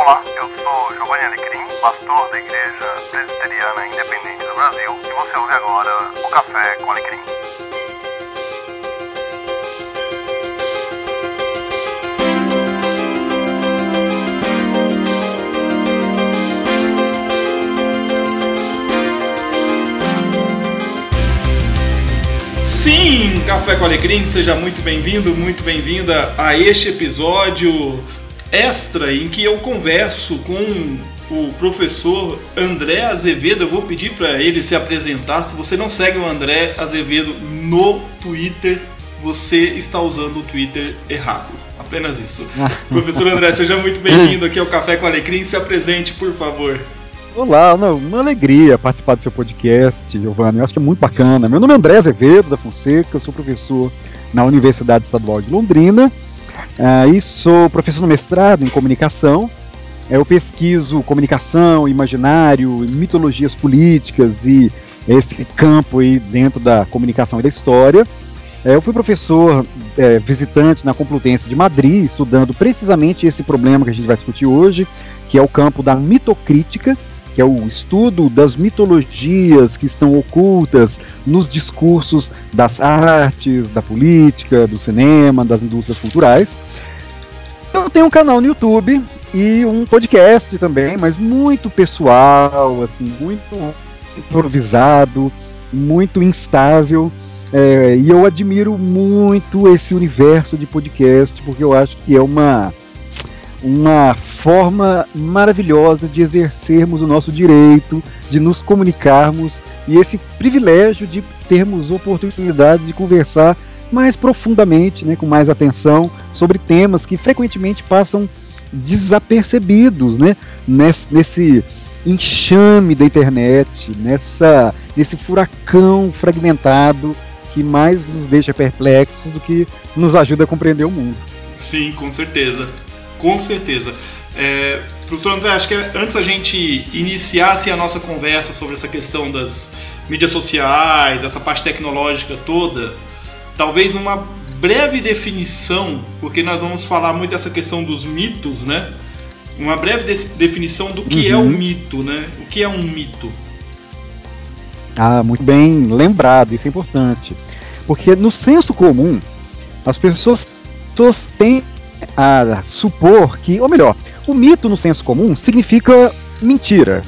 Olá, eu sou Giovanni Alecrim, pastor da Igreja Presbiteriana Independente do Brasil, e você ouve agora o Café com Alecrim. Sim, Café com Alecrim, seja muito bem-vindo, muito bem-vinda a este episódio extra em que eu converso com o professor André Azevedo. Eu vou pedir para ele se apresentar. Se você não segue o André Azevedo no Twitter, você está usando o Twitter errado. Apenas isso. professor André, seja muito bem-vindo aqui ao Café com Alecrim. Se apresente, por favor. Olá, uma alegria participar do seu podcast, Giovanni. Eu acho que é muito bacana. Meu nome é André Azevedo da Fonseca, eu sou professor na Universidade Estadual de Londrina e sou professor no mestrado em comunicação. Uh, eu pesquiso comunicação, imaginário, mitologias políticas e esse campo aí dentro da comunicação e da história. Uh, eu fui professor é, visitante na Complutense de Madrid, estudando precisamente esse problema que a gente vai discutir hoje, que é o campo da mitocrítica que é o estudo das mitologias que estão ocultas nos discursos das artes, da política, do cinema, das indústrias culturais. Eu tenho um canal no YouTube e um podcast também, mas muito pessoal, assim, muito improvisado, muito instável. É, e eu admiro muito esse universo de podcast, porque eu acho que é uma uma forma maravilhosa de exercermos o nosso direito, de nos comunicarmos e esse privilégio de termos oportunidade de conversar mais profundamente, né, com mais atenção, sobre temas que frequentemente passam desapercebidos né, nesse, nesse enxame da internet, nessa, nesse furacão fragmentado que mais nos deixa perplexos do que nos ajuda a compreender o mundo. Sim, com certeza com certeza. É, professor André, acho que antes a gente iniciasse a nossa conversa sobre essa questão das mídias sociais, essa parte tecnológica toda, talvez uma breve definição, porque nós vamos falar muito dessa questão dos mitos, né? Uma breve de definição do que uhum. é um mito, né? O que é um mito? Ah, muito bem lembrado, isso é importante. Porque no senso comum, as pessoas, pessoas têm a supor que, ou melhor, o mito no senso comum significa mentira.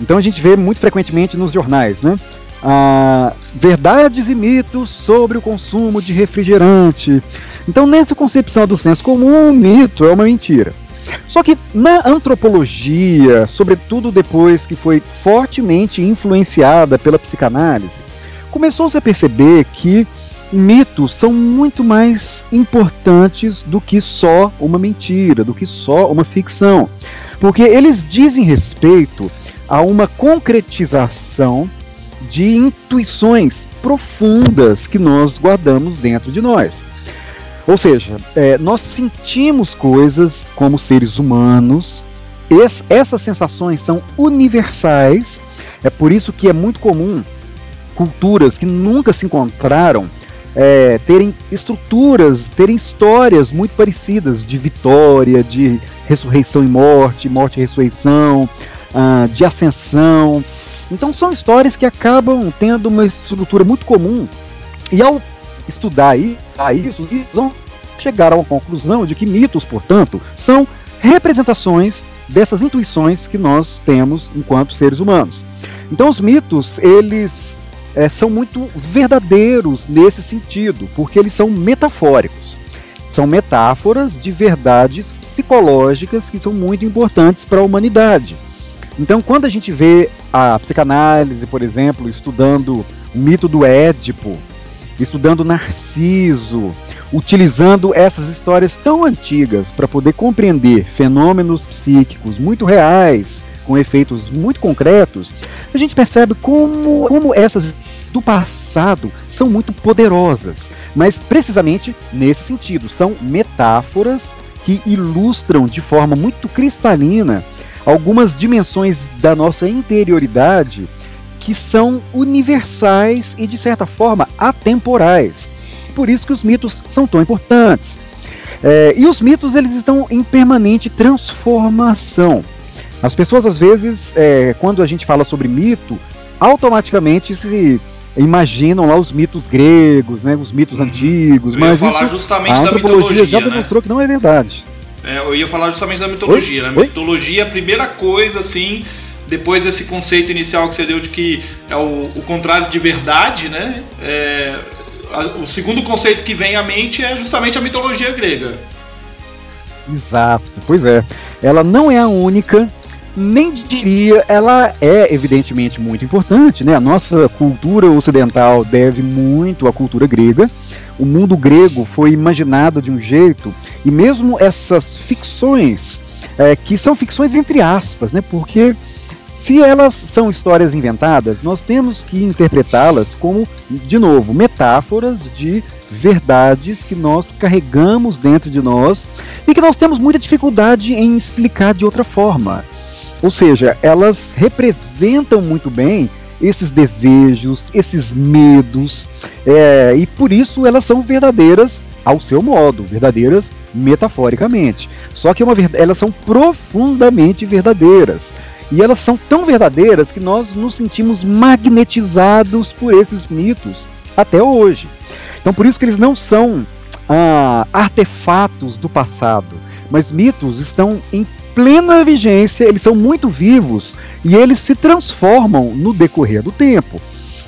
Então a gente vê muito frequentemente nos jornais, né? Ah, verdades e mitos sobre o consumo de refrigerante. Então, nessa concepção do senso comum, o mito é uma mentira. Só que na antropologia, sobretudo depois que foi fortemente influenciada pela psicanálise, começou-se a perceber que mitos são muito mais importantes do que só uma mentira, do que só uma ficção. Porque eles dizem respeito a uma concretização de intuições profundas que nós guardamos dentro de nós. Ou seja, é, nós sentimos coisas como seres humanos, es, essas sensações são universais, é por isso que é muito comum culturas que nunca se encontraram é, terem estruturas, terem histórias muito parecidas de vitória, de ressurreição e morte, morte e ressurreição, uh, de ascensão. Então são histórias que acabam tendo uma estrutura muito comum. E ao estudar isso, vão chegar a uma conclusão de que mitos, portanto, são representações dessas intuições que nós temos enquanto seres humanos. Então os mitos, eles é, são muito verdadeiros nesse sentido, porque eles são metafóricos. São metáforas de verdades psicológicas que são muito importantes para a humanidade. Então, quando a gente vê a psicanálise, por exemplo, estudando o mito do Édipo, estudando Narciso, utilizando essas histórias tão antigas para poder compreender fenômenos psíquicos muito reais, com efeitos muito concretos, a gente percebe como, como essas do passado são muito poderosas, mas precisamente nesse sentido, são metáforas que ilustram de forma muito cristalina algumas dimensões da nossa interioridade que são universais e de certa forma atemporais. Por isso que os mitos são tão importantes. É, e os mitos eles estão em permanente transformação. As pessoas às vezes, é, quando a gente fala sobre mito, automaticamente se imaginam lá os mitos gregos, né, os mitos uhum. antigos, eu mas ia falar isso, justamente a da mitologia já né? demonstrou que não é verdade. É, eu ia falar justamente da mitologia. Oi? Né? Mitologia, a primeira coisa, assim, depois desse conceito inicial que você deu de que é o, o contrário de verdade, né? É, a, o segundo conceito que vem à mente é justamente a mitologia grega. Exato, pois é. Ela não é a única, nem diria, ela é evidentemente muito importante, né? A nossa cultura ocidental deve muito à cultura grega. O mundo grego foi imaginado de um jeito, e mesmo essas ficções, é, que são ficções entre aspas, né? Porque se elas são histórias inventadas, nós temos que interpretá-las como, de novo, metáforas de verdades que nós carregamos dentro de nós e que nós temos muita dificuldade em explicar de outra forma. Ou seja, elas representam muito bem esses desejos, esses medos, é, e por isso elas são verdadeiras ao seu modo, verdadeiras metaforicamente. Só que é elas são profundamente verdadeiras. E elas são tão verdadeiras que nós nos sentimos magnetizados por esses mitos até hoje. Então, por isso que eles não são ah, artefatos do passado, mas mitos estão em plena vigência, eles são muito vivos e eles se transformam no decorrer do tempo.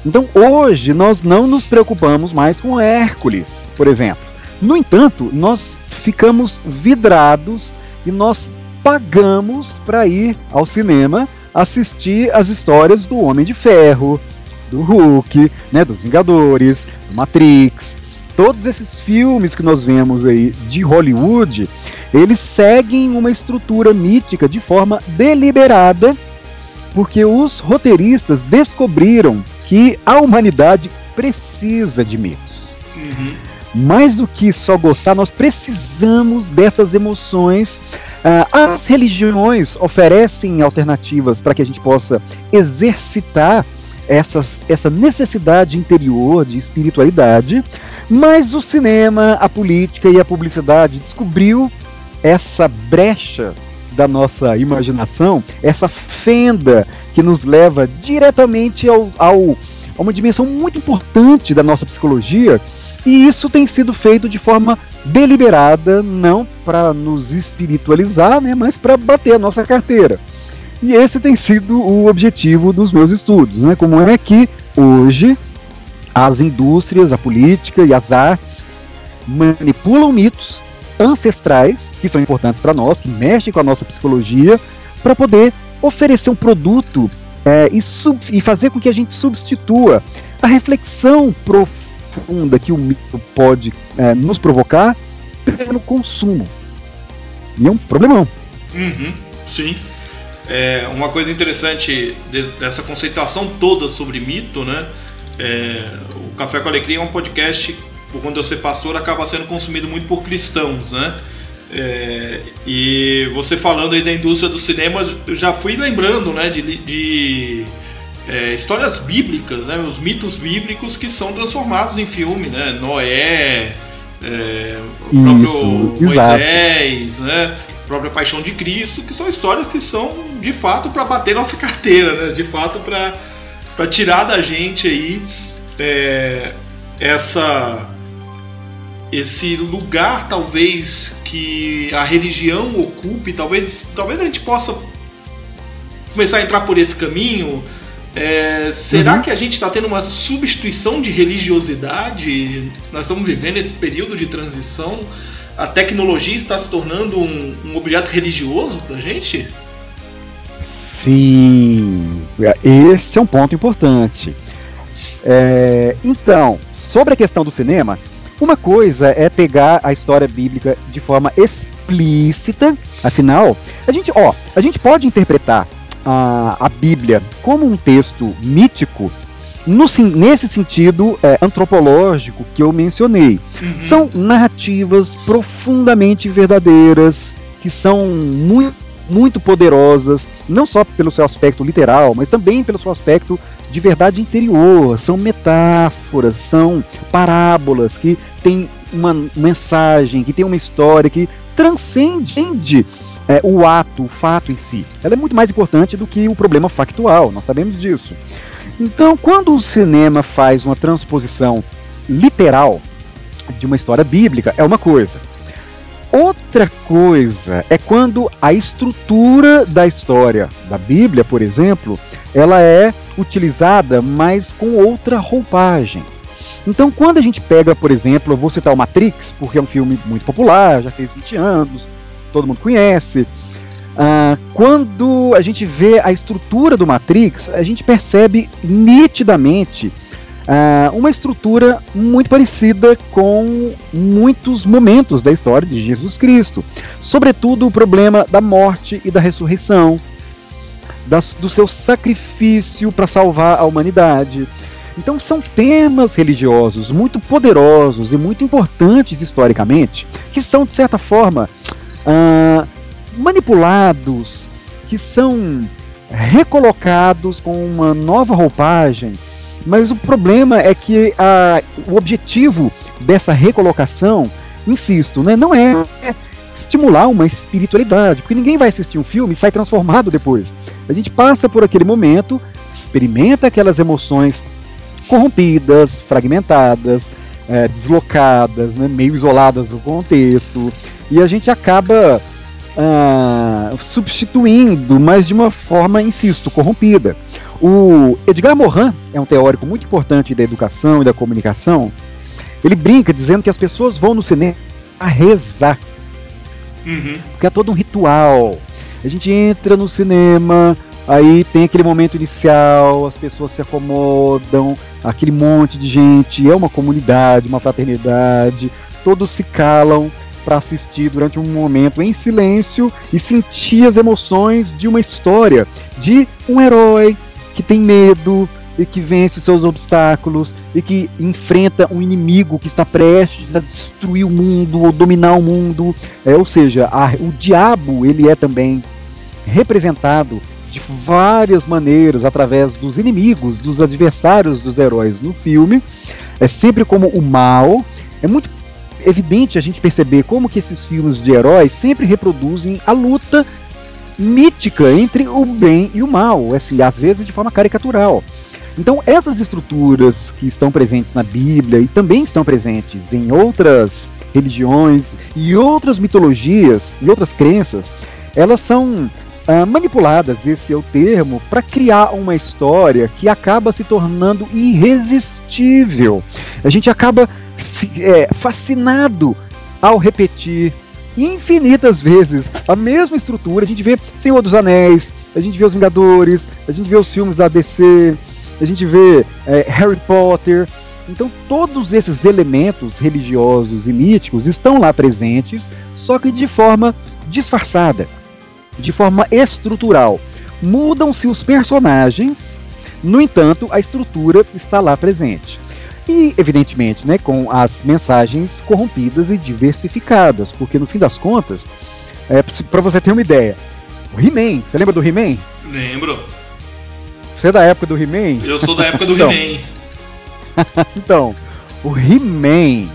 Então, hoje, nós não nos preocupamos mais com Hércules, por exemplo. No entanto, nós ficamos vidrados e nós pagamos para ir ao cinema assistir as histórias do Homem de Ferro, do Hulk, né, dos Vingadores, do Matrix. Todos esses filmes que nós vemos aí de Hollywood, eles seguem uma estrutura mítica de forma deliberada, porque os roteiristas descobriram que a humanidade precisa de mitos. Uhum. Mais do que só gostar, nós precisamos dessas emoções Uh, as religiões oferecem alternativas para que a gente possa exercitar essa, essa necessidade interior de espiritualidade, mas o cinema, a política e a publicidade descobriu essa brecha da nossa imaginação, essa fenda que nos leva diretamente ao, ao, a uma dimensão muito importante da nossa psicologia, e isso tem sido feito de forma deliberada, não para nos espiritualizar, né, mas para bater a nossa carteira. E esse tem sido o objetivo dos meus estudos, né? Como é que hoje as indústrias, a política e as artes manipulam mitos ancestrais que são importantes para nós, que mexem com a nossa psicologia, para poder oferecer um produto é, e, e fazer com que a gente substitua a reflexão profunda profunda que o mito pode é, nos provocar pelo consumo. E é um problemão. Uhum, sim. É, uma coisa interessante de, dessa conceituação toda sobre mito, né? É, o Café com Alegria é um podcast, por quando eu ser pastor, acaba sendo consumido muito por cristãos, né? É, e você falando aí da indústria do cinema, eu já fui lembrando, né, de, de é, histórias bíblicas, né, os mitos bíblicos que são transformados em filme, né? Noé, é, o próprio Isso, Moisés, né? A própria Paixão de Cristo, que são histórias que são de fato para bater nossa carteira, né? De fato para tirar da gente aí é, essa esse lugar talvez que a religião ocupe, talvez talvez a gente possa começar a entrar por esse caminho é, será uhum. que a gente está tendo uma substituição de religiosidade? Nós estamos vivendo esse período de transição. A tecnologia está se tornando um, um objeto religioso para a gente? Sim, esse é um ponto importante. É, então, sobre a questão do cinema, uma coisa é pegar a história bíblica de forma explícita, afinal, a gente, ó, a gente pode interpretar a, a Bíblia como um texto mítico, no, nesse sentido é, antropológico que eu mencionei. Uhum. São narrativas profundamente verdadeiras, que são muito, muito poderosas, não só pelo seu aspecto literal, mas também pelo seu aspecto de verdade interior. São metáforas, são parábolas que têm uma mensagem, que tem uma história que transcende é, o ato, o fato em si. Ela é muito mais importante do que o problema factual, nós sabemos disso. Então, quando o cinema faz uma transposição literal de uma história bíblica, é uma coisa. Outra coisa é quando a estrutura da história da Bíblia, por exemplo, ela é utilizada, mas com outra roupagem. Então, quando a gente pega, por exemplo, eu vou citar o Matrix, porque é um filme muito popular, já fez 20 anos, todo mundo conhece. Uh, quando a gente vê a estrutura do Matrix, a gente percebe nitidamente uh, uma estrutura muito parecida com muitos momentos da história de Jesus Cristo. Sobretudo o problema da morte e da ressurreição, das, do seu sacrifício para salvar a humanidade então são temas religiosos muito poderosos e muito importantes historicamente, que são de certa forma uh, manipulados, que são recolocados com uma nova roupagem. Mas o problema é que uh, o objetivo dessa recolocação, insisto, né, não é estimular uma espiritualidade, porque ninguém vai assistir um filme e sai transformado depois. A gente passa por aquele momento, experimenta aquelas emoções corrompidas, fragmentadas, é, deslocadas, né, meio isoladas do contexto, e a gente acaba ah, substituindo, mas de uma forma, insisto, corrompida. O Edgar Morin é um teórico muito importante da educação e da comunicação. Ele brinca dizendo que as pessoas vão no cinema a rezar. Uhum. Porque é todo um ritual. A gente entra no cinema, Aí tem aquele momento inicial, as pessoas se acomodam, aquele monte de gente, é uma comunidade, uma fraternidade, todos se calam para assistir durante um momento em silêncio e sentir as emoções de uma história, de um herói que tem medo e que vence os seus obstáculos e que enfrenta um inimigo que está prestes a destruir o mundo ou dominar o mundo. É, ou seja, a, o diabo ele é também representado de várias maneiras, através dos inimigos, dos adversários dos heróis no filme. É sempre como o mal. É muito evidente a gente perceber como que esses filmes de heróis sempre reproduzem a luta mítica entre o bem e o mal, assim, às vezes de forma caricatural. Então, essas estruturas que estão presentes na Bíblia e também estão presentes em outras religiões e outras mitologias e outras crenças, elas são uh, manipuladas, esse é o termo, para criar uma história que acaba se tornando irresistível. A gente acaba é, fascinado ao repetir infinitas vezes a mesma estrutura. A gente vê Senhor dos Anéis, a gente vê Os Vingadores, a gente vê os filmes da DC, a gente vê é, Harry Potter. Então, todos esses elementos religiosos e míticos estão lá presentes, só que de forma disfarçada de forma estrutural. Mudam-se os personagens, no entanto, a estrutura está lá presente. E, evidentemente, né, com as mensagens corrompidas e diversificadas, porque no fim das contas, é, para você ter uma ideia, o He-Man, você lembra do He-Man? Lembro. Você é da época do He-Man? Eu sou da época do então, He-Man. então, o He-Man,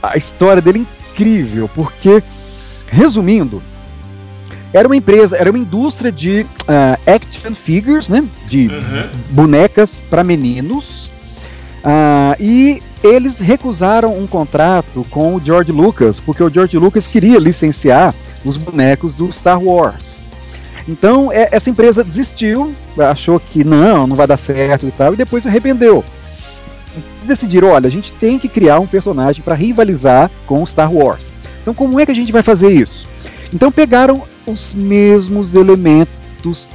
a história dele é incrível, porque, resumindo, era uma empresa, era uma indústria de uh, action figures, né? De uhum. bonecas para meninos. Uh, e eles recusaram um contrato com o George Lucas, porque o George Lucas queria licenciar os bonecos do Star Wars. Então é, essa empresa desistiu, achou que não, não vai dar certo e tal, e depois se arrependeu. Decidiram, olha, a gente tem que criar um personagem para rivalizar com o Star Wars. Então como é que a gente vai fazer isso? Então pegaram os mesmos elementos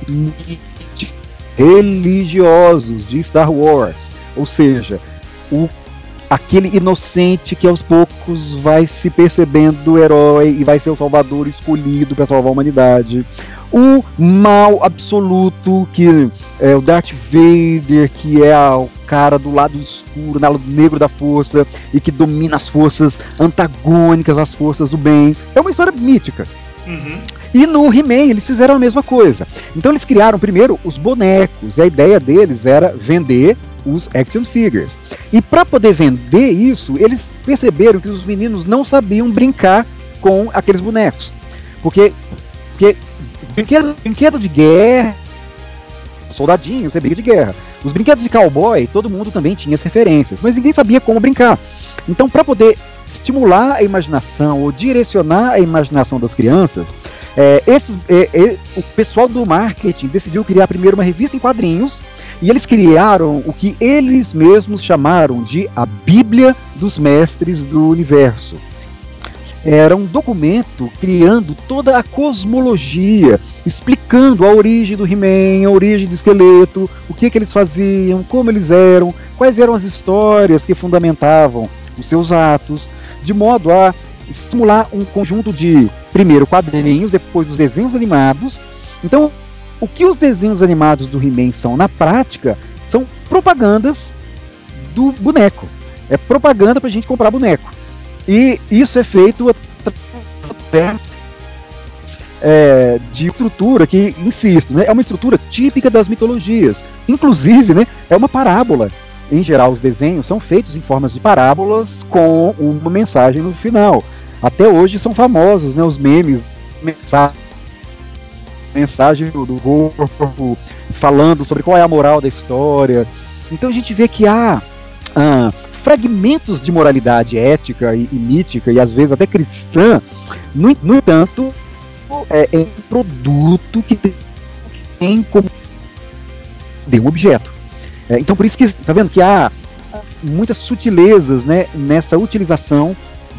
religiosos de Star Wars, ou seja, o aquele inocente que aos poucos vai se percebendo herói e vai ser o salvador escolhido para salvar a humanidade. O mal absoluto, que é o Darth Vader, que é o cara do lado escuro, do lado negro da força e que domina as forças antagônicas às forças do bem. É uma história mítica. Uhum. E no He-Man eles fizeram a mesma coisa. Então eles criaram primeiro os bonecos, e a ideia deles era vender os action figures. E para poder vender isso, eles perceberam que os meninos não sabiam brincar com aqueles bonecos. Porque, porque brinquedo, brinquedo de guerra, soldadinho, você briga de guerra. Os brinquedos de cowboy, todo mundo também tinha as referências, mas ninguém sabia como brincar. Então, para poder estimular a imaginação ou direcionar a imaginação das crianças, é, esses, é, é, o pessoal do marketing decidiu criar primeiro uma revista em quadrinhos e eles criaram o que eles mesmos chamaram de a Bíblia dos Mestres do Universo. Era um documento criando toda a cosmologia, explicando a origem do He-Man, a origem do esqueleto, o que, que eles faziam, como eles eram, quais eram as histórias que fundamentavam os seus atos, de modo a estimular um conjunto de, primeiro, quadrinhos, depois os desenhos animados. Então, o que os desenhos animados do He-Man são na prática são propagandas do boneco. É propaganda para a gente comprar boneco. E isso é feito através é, de estrutura que, insisto, né, é uma estrutura típica das mitologias. Inclusive, né, é uma parábola. Em geral, os desenhos são feitos em formas de parábolas com uma mensagem no final. Até hoje são famosos né, os memes, mensagem, do corpo, falando sobre qual é a moral da história. Então a gente vê que há ah, fragmentos de moralidade ética e, e, mítica, e às vezes até cristã, no, no entanto, é, é, um produto que tem como de um objeto. É, então por isso que tá vendo que há muitas sutilezas né, nessa utilização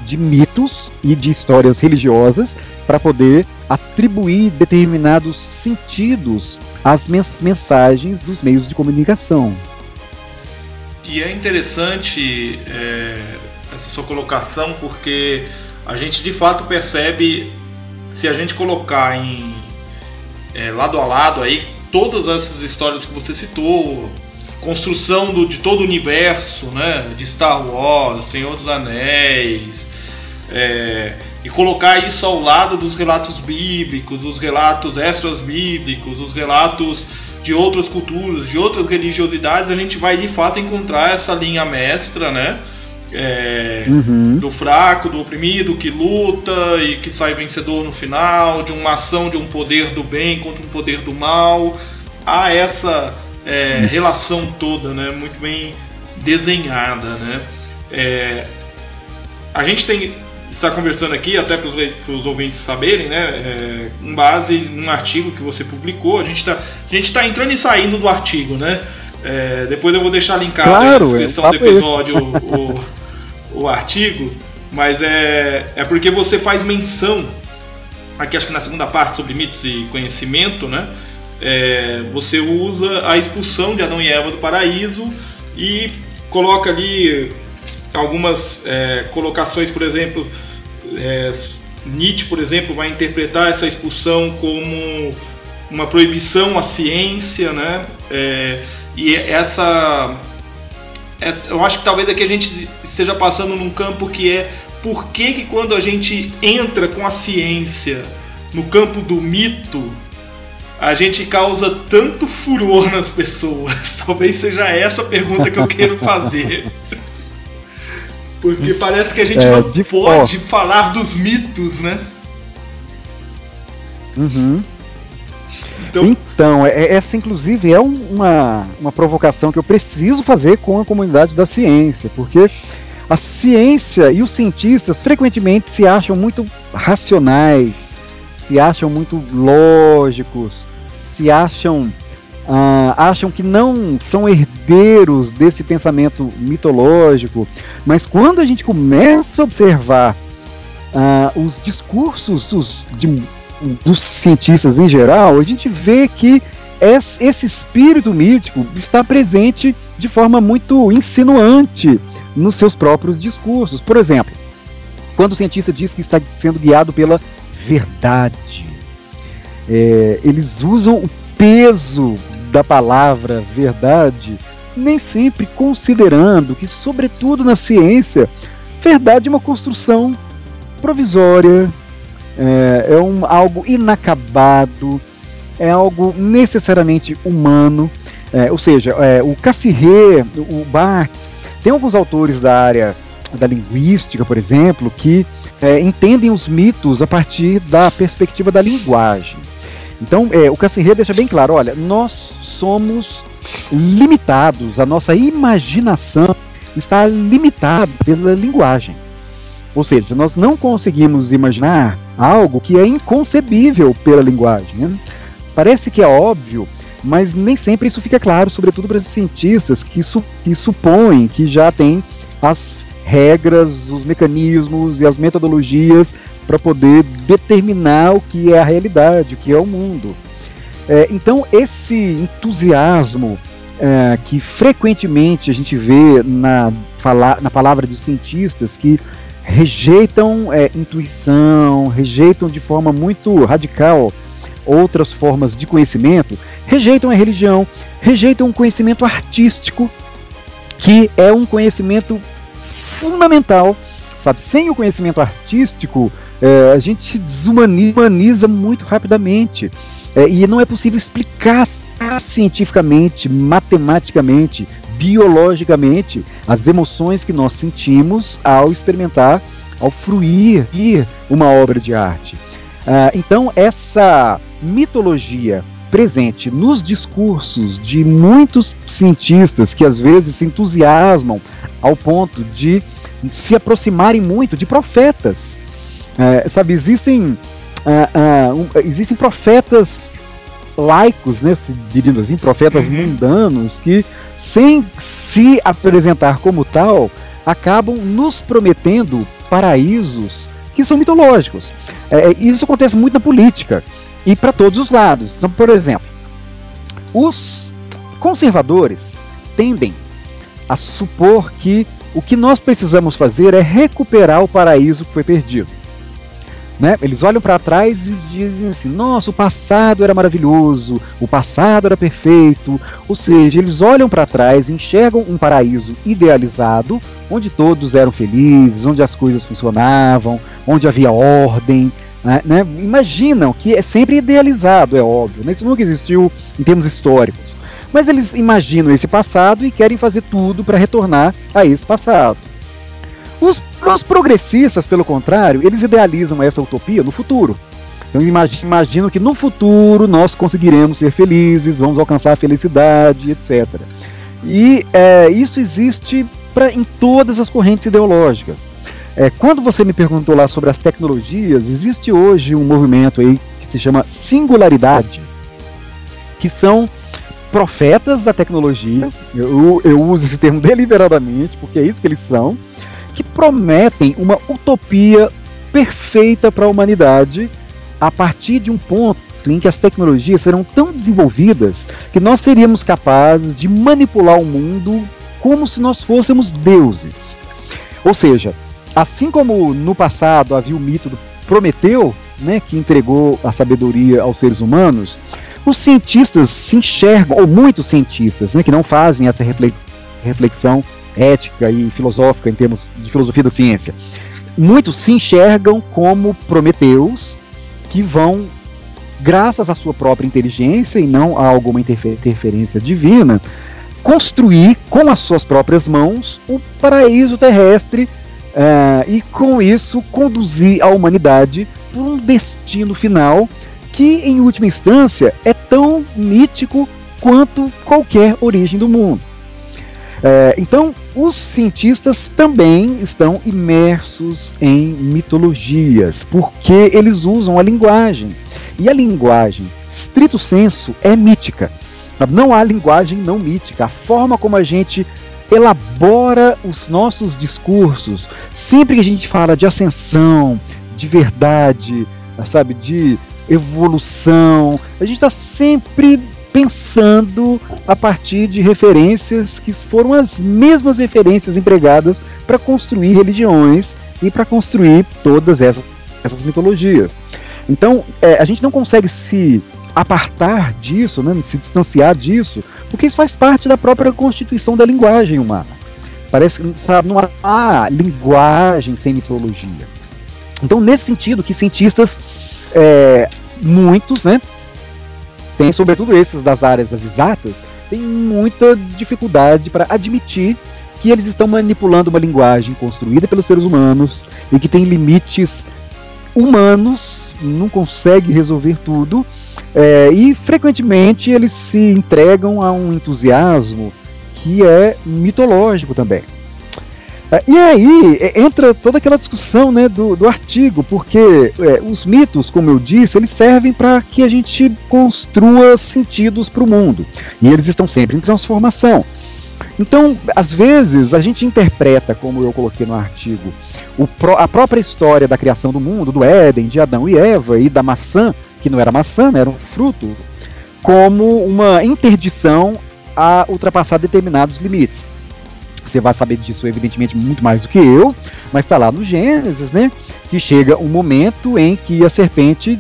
de mitos e de histórias religiosas para poder atribuir determinados sentidos às mensagens dos meios de comunicação. E é interessante é, essa sua colocação porque a gente de fato percebe se a gente colocar em é, lado a lado aí todas essas histórias que você citou, construção do, de todo o universo, né, de Star Wars, Senhor dos Anéis, é, e colocar isso ao lado dos relatos bíblicos, os relatos extras bíblicos, os relatos de outras culturas, de outras religiosidades, a gente vai de fato encontrar essa linha mestra, né? É, uhum. Do fraco, do oprimido, que luta e que sai vencedor no final, de uma ação de um poder do bem contra um poder do mal. Há essa é, relação toda, né? Muito bem desenhada, né? É, a gente tem está conversando aqui, até para os ouvintes saberem, né, é, com base num artigo que você publicou. A gente está tá entrando e saindo do artigo, né? É, depois eu vou deixar linkado claro, na descrição do episódio o, o, o, artigo, mas é, é porque você faz menção, aqui acho que na segunda parte sobre mitos e conhecimento, né? É, você usa a expulsão de Adão e Eva do paraíso e coloca ali algumas é, colocações, por exemplo, é, Nietzsche, por exemplo, vai interpretar essa expulsão como uma proibição à ciência, né? É, e essa, essa, eu acho que talvez aqui a gente esteja passando num campo que é por que, que quando a gente entra com a ciência no campo do mito, a gente causa tanto furor nas pessoas? Talvez seja essa a pergunta que eu quero fazer. Porque parece que a gente é, não pode falar dos mitos, né? Uhum. Então, então é, é, essa inclusive é uma, uma provocação que eu preciso fazer com a comunidade da ciência, porque a ciência e os cientistas frequentemente se acham muito racionais, se acham muito lógicos, se acham uh, acham que não são herdeiros desse pensamento mitológico, mas quando a gente começa a observar uh, os discursos de, dos cientistas em geral, a gente vê que esse espírito mítico está presente de forma muito insinuante nos seus próprios discursos. Por exemplo, quando o cientista diz que está sendo guiado pela verdade, é, eles usam o peso da palavra verdade, nem sempre considerando que, sobretudo na ciência, verdade é uma construção provisória, é, é um, algo inacabado, é algo necessariamente humano. É, ou seja, é, o Cassirer, o Barthes, tem alguns autores da área da linguística, por exemplo, que é, entendem os mitos a partir da perspectiva da linguagem. Então, é, o Casserre deixa bem claro: olha, nós somos limitados, a nossa imaginação está limitada pela linguagem. Ou seja, nós não conseguimos imaginar algo que é inconcebível pela linguagem. Né? Parece que é óbvio, mas nem sempre isso fica claro, sobretudo para cientistas que, su que supõem que já tem as regras, os mecanismos e as metodologias para poder determinar o que é a realidade, o que é o mundo. É, então, esse entusiasmo é, que frequentemente a gente vê na, fala, na palavra dos cientistas que rejeitam é, intuição, rejeitam de forma muito radical outras formas de conhecimento, rejeitam a religião, rejeitam o conhecimento artístico, que é um conhecimento fundamental. Sabe, sem o conhecimento artístico, é, a gente desumaniza muito rapidamente. É, e não é possível explicar cientificamente, matematicamente, biologicamente as emoções que nós sentimos ao experimentar, ao fruir uma obra de arte. Uh, então, essa mitologia presente nos discursos de muitos cientistas que às vezes se entusiasmam ao ponto de se aproximarem muito de profetas. Uh, sabe, existem, uh, um, existem profetas laicos, né, diríamos assim, profetas uhum. mundanos, que sem se apresentar como tal, acabam nos prometendo paraísos que são mitológicos. É, isso acontece muito na política e para todos os lados. Então, por exemplo, os conservadores tendem a supor que o que nós precisamos fazer é recuperar o paraíso que foi perdido. Né? Eles olham para trás e dizem assim: nossa, o passado era maravilhoso, o passado era perfeito. Ou seja, eles olham para trás, enxergam um paraíso idealizado, onde todos eram felizes, onde as coisas funcionavam, onde havia ordem. Né? né? Imaginam que é sempre idealizado, é óbvio. Né? Isso nunca existiu em termos históricos. Mas eles imaginam esse passado e querem fazer tudo para retornar a esse passado. Os, os, progressistas, pelo contrário, eles idealizam essa utopia no futuro. Então imaginam que no futuro nós conseguiremos ser felizes, vamos alcançar a felicidade, etc. E é, isso existe pra, em todas as correntes ideológicas. É, quando você me perguntou lá sobre as tecnologias, existe hoje um movimento aí que se chama singularidade, que são profetas da tecnologia. Eu, eu uso esse termo deliberadamente, porque é isso que eles são que prometem uma utopia perfeita para a humanidade a partir de um ponto em que as tecnologias serão tão desenvolvidas que nós seríamos capazes de manipular o mundo como se nós fôssemos deuses. Ou seja, assim como no passado havia o mito do Prometeu, né, que entregou a sabedoria aos seres humanos, os cientistas se enxergam, ou muitos cientistas, né, que não fazem essa reflexão ética e filosófica em termos de filosofia da ciência. Muitos se enxergam como Prometeus que vão, graças à sua própria inteligência e não a alguma interferência divina, construir com as suas próprias mãos o paraíso terrestre uh, e com isso conduzir a humanidade por um destino final que, em última instância, é tão mítico quanto qualquer origem do mundo. É, então, os cientistas também estão imersos em mitologias, porque eles usam a linguagem. E a linguagem, estrito senso, é mítica. Não há linguagem não mítica. A forma como a gente elabora os nossos discursos, sempre que a gente fala de ascensão, de verdade, sabe, de evolução, a gente está sempre pensando a partir de referências que foram as mesmas referências empregadas para construir religiões e para construir todas essas, essas mitologias. Então, é, a gente não consegue se apartar disso, né, se distanciar disso, porque isso faz parte da própria constituição da linguagem humana. Parece que não há linguagem sem mitologia. Então, nesse sentido, que cientistas, é, muitos, né, tem, sobretudo esses das áreas das exatas, tem muita dificuldade para admitir que eles estão manipulando uma linguagem construída pelos seres humanos e que tem limites humanos, não consegue resolver tudo, é, e frequentemente eles se entregam a um entusiasmo que é mitológico também. É, e aí é, entra toda aquela discussão né, do, do artigo, porque é, os mitos, como eu disse, eles servem para que a gente construa sentidos para o mundo. E eles estão sempre em transformação. Então, às vezes, a gente interpreta, como eu coloquei no artigo, a própria história da criação do mundo, do Éden, de Adão e Eva e da maçã, que não era maçã, né, era um fruto, como uma interdição a ultrapassar determinados limites. Você vai saber disso, evidentemente, muito mais do que eu, mas está lá no Gênesis, né? Que chega um momento em que a serpente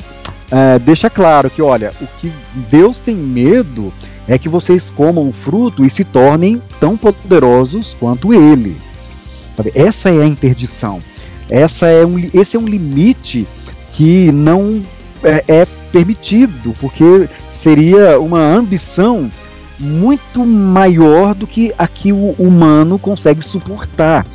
uh, deixa claro que, olha, o que Deus tem medo é que vocês comam o fruto e se tornem tão poderosos quanto ele. Essa é a interdição. Essa é um, esse é um limite que não é, é permitido, porque seria uma ambição muito maior do que a que o humano consegue suportar.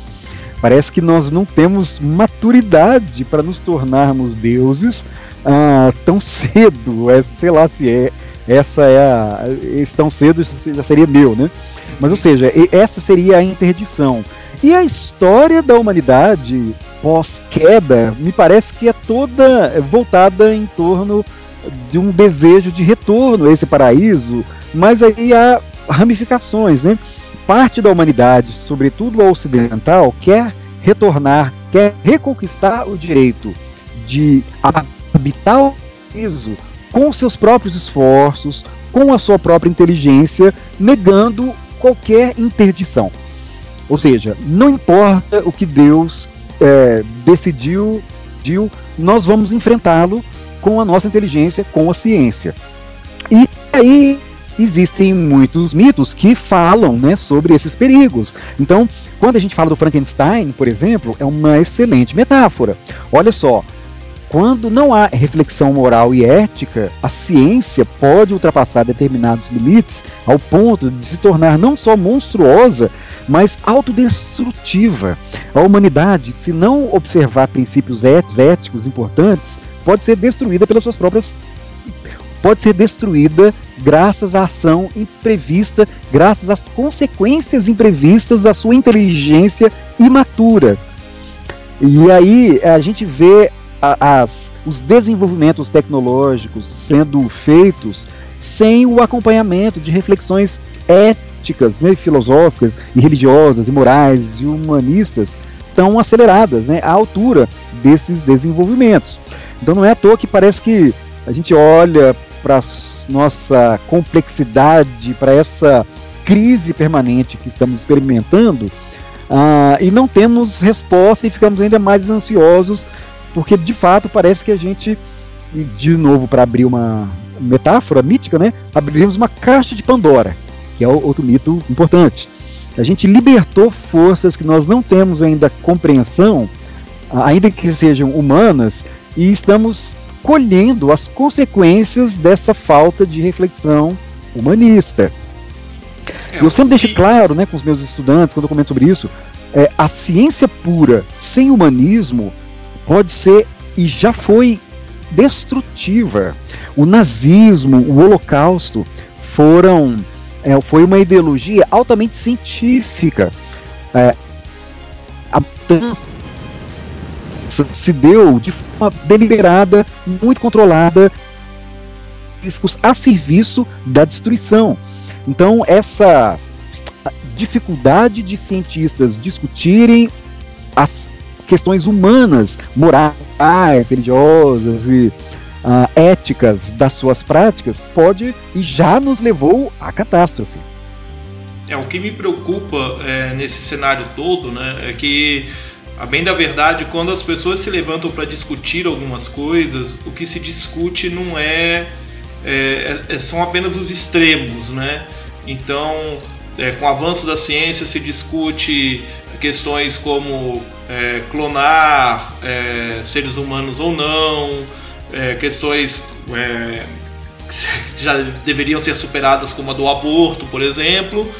Parece que nós não temos maturidade para nos tornarmos deuses ah, tão cedo. É, sei lá se é essa é a. Tão cedo já seria meu, né? Mas ou seja, essa seria a interdição. E a história da humanidade pós-queda me parece que é toda voltada em torno de um desejo de retorno a esse paraíso, mas aí há ramificações, né? Parte da humanidade, sobretudo a ocidental, quer retornar, quer reconquistar o direito de habitar o paraíso com seus próprios esforços, com a sua própria inteligência, negando qualquer interdição. Ou seja, não importa o que Deus é, decidiu, decidiu, nós vamos enfrentá-lo com a nossa inteligência, com a ciência. E aí existem muitos mitos que falam né, sobre esses perigos. Então, quando a gente fala do Frankenstein, por exemplo, é uma excelente metáfora. Olha só, quando não há reflexão moral e ética, a ciência pode ultrapassar determinados limites ao ponto de se tornar não só monstruosa, mas autodestrutiva. A humanidade, se não observar princípios éticos importantes, pode ser destruída pelas suas próprias pode ser destruída graças à ação imprevista, graças às consequências imprevistas da sua inteligência imatura. E aí a gente vê as, os desenvolvimentos tecnológicos sendo feitos sem o acompanhamento de reflexões éticas, né, filosóficas e religiosas e morais e humanistas tão aceleradas, né, à altura desses desenvolvimentos. Então não é à toa que parece que a gente olha para nossa complexidade, para essa crise permanente que estamos experimentando, uh, e não temos resposta e ficamos ainda mais ansiosos porque de fato parece que a gente, de novo para abrir uma metáfora mítica, né, abrimos uma caixa de Pandora, que é outro mito importante. A gente libertou forças que nós não temos ainda compreensão, ainda que sejam humanas, e estamos colhendo as consequências dessa falta de reflexão humanista. É, eu sempre deixo claro né, com os meus estudantes, quando eu comento sobre isso, é, a ciência pura, sem humanismo, pode ser e já foi destrutiva. O nazismo, o holocausto foram é, foi uma ideologia altamente científica. É, a mudança se deu de forma deliberada, muito controlada, a serviço da destruição. Então essa dificuldade de cientistas discutirem as questões humanas, morais, religiosas e uh, éticas das suas práticas, pode e já nos levou à catástrofe. É, o que me preocupa é, nesse cenário todo né, é que, a bem da verdade, quando as pessoas se levantam para discutir algumas coisas, o que se discute não é, é, é são apenas os extremos, né? Então, é, com o avanço da ciência se discute questões como é, clonar é, seres humanos ou não, é, questões que já deveriam ser superadas como a do aborto, por exemplo,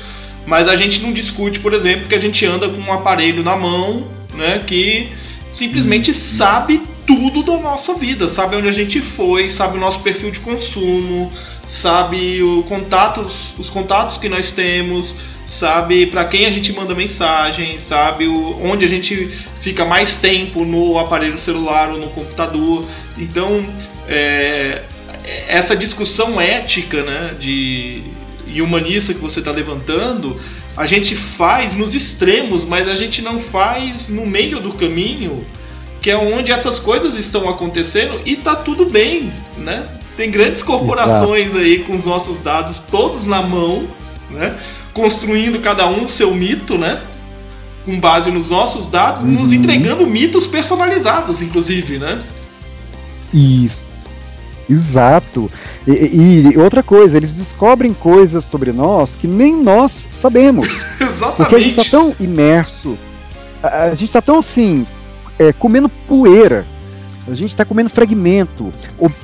Mas a gente não discute, por exemplo, que a gente anda com um aparelho na mão, né, que simplesmente sabe tudo da nossa vida, sabe onde a gente foi, sabe o nosso perfil de consumo, sabe o contatos, os contatos que nós temos, sabe para quem a gente manda mensagem, sabe o, onde a gente fica mais tempo no aparelho celular ou no computador. Então, é, essa discussão ética, né, de e humanista que você está levantando, a gente faz nos extremos, mas a gente não faz no meio do caminho, que é onde essas coisas estão acontecendo e tá tudo bem, né? Tem grandes corporações Exato. aí com os nossos dados todos na mão, né? Construindo cada um o seu mito, né? Com base nos nossos dados, uhum. nos entregando mitos personalizados, inclusive, né? Isso. Exato. E, e, outra coisa, eles descobrem coisas sobre nós que nem nós sabemos. Exatamente. Porque a gente está tão imerso, a, a gente está tão assim, é, comendo poeira a gente está comendo fragmento.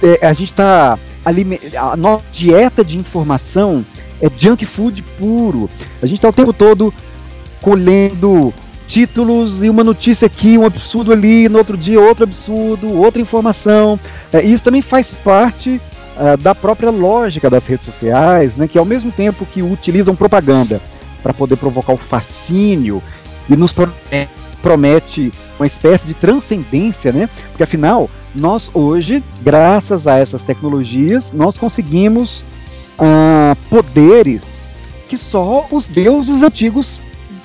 É, a gente está. A nossa dieta de informação é junk food puro. A gente está o tempo todo colhendo títulos e uma notícia aqui, um absurdo ali, no outro dia outro absurdo, outra informação. É, isso também faz parte uh, da própria lógica das redes sociais, né, que ao mesmo tempo que utilizam propaganda para poder provocar o fascínio e nos promete uma espécie de transcendência, né? Porque afinal, nós hoje, graças a essas tecnologias, nós conseguimos uh, poderes que só os deuses antigos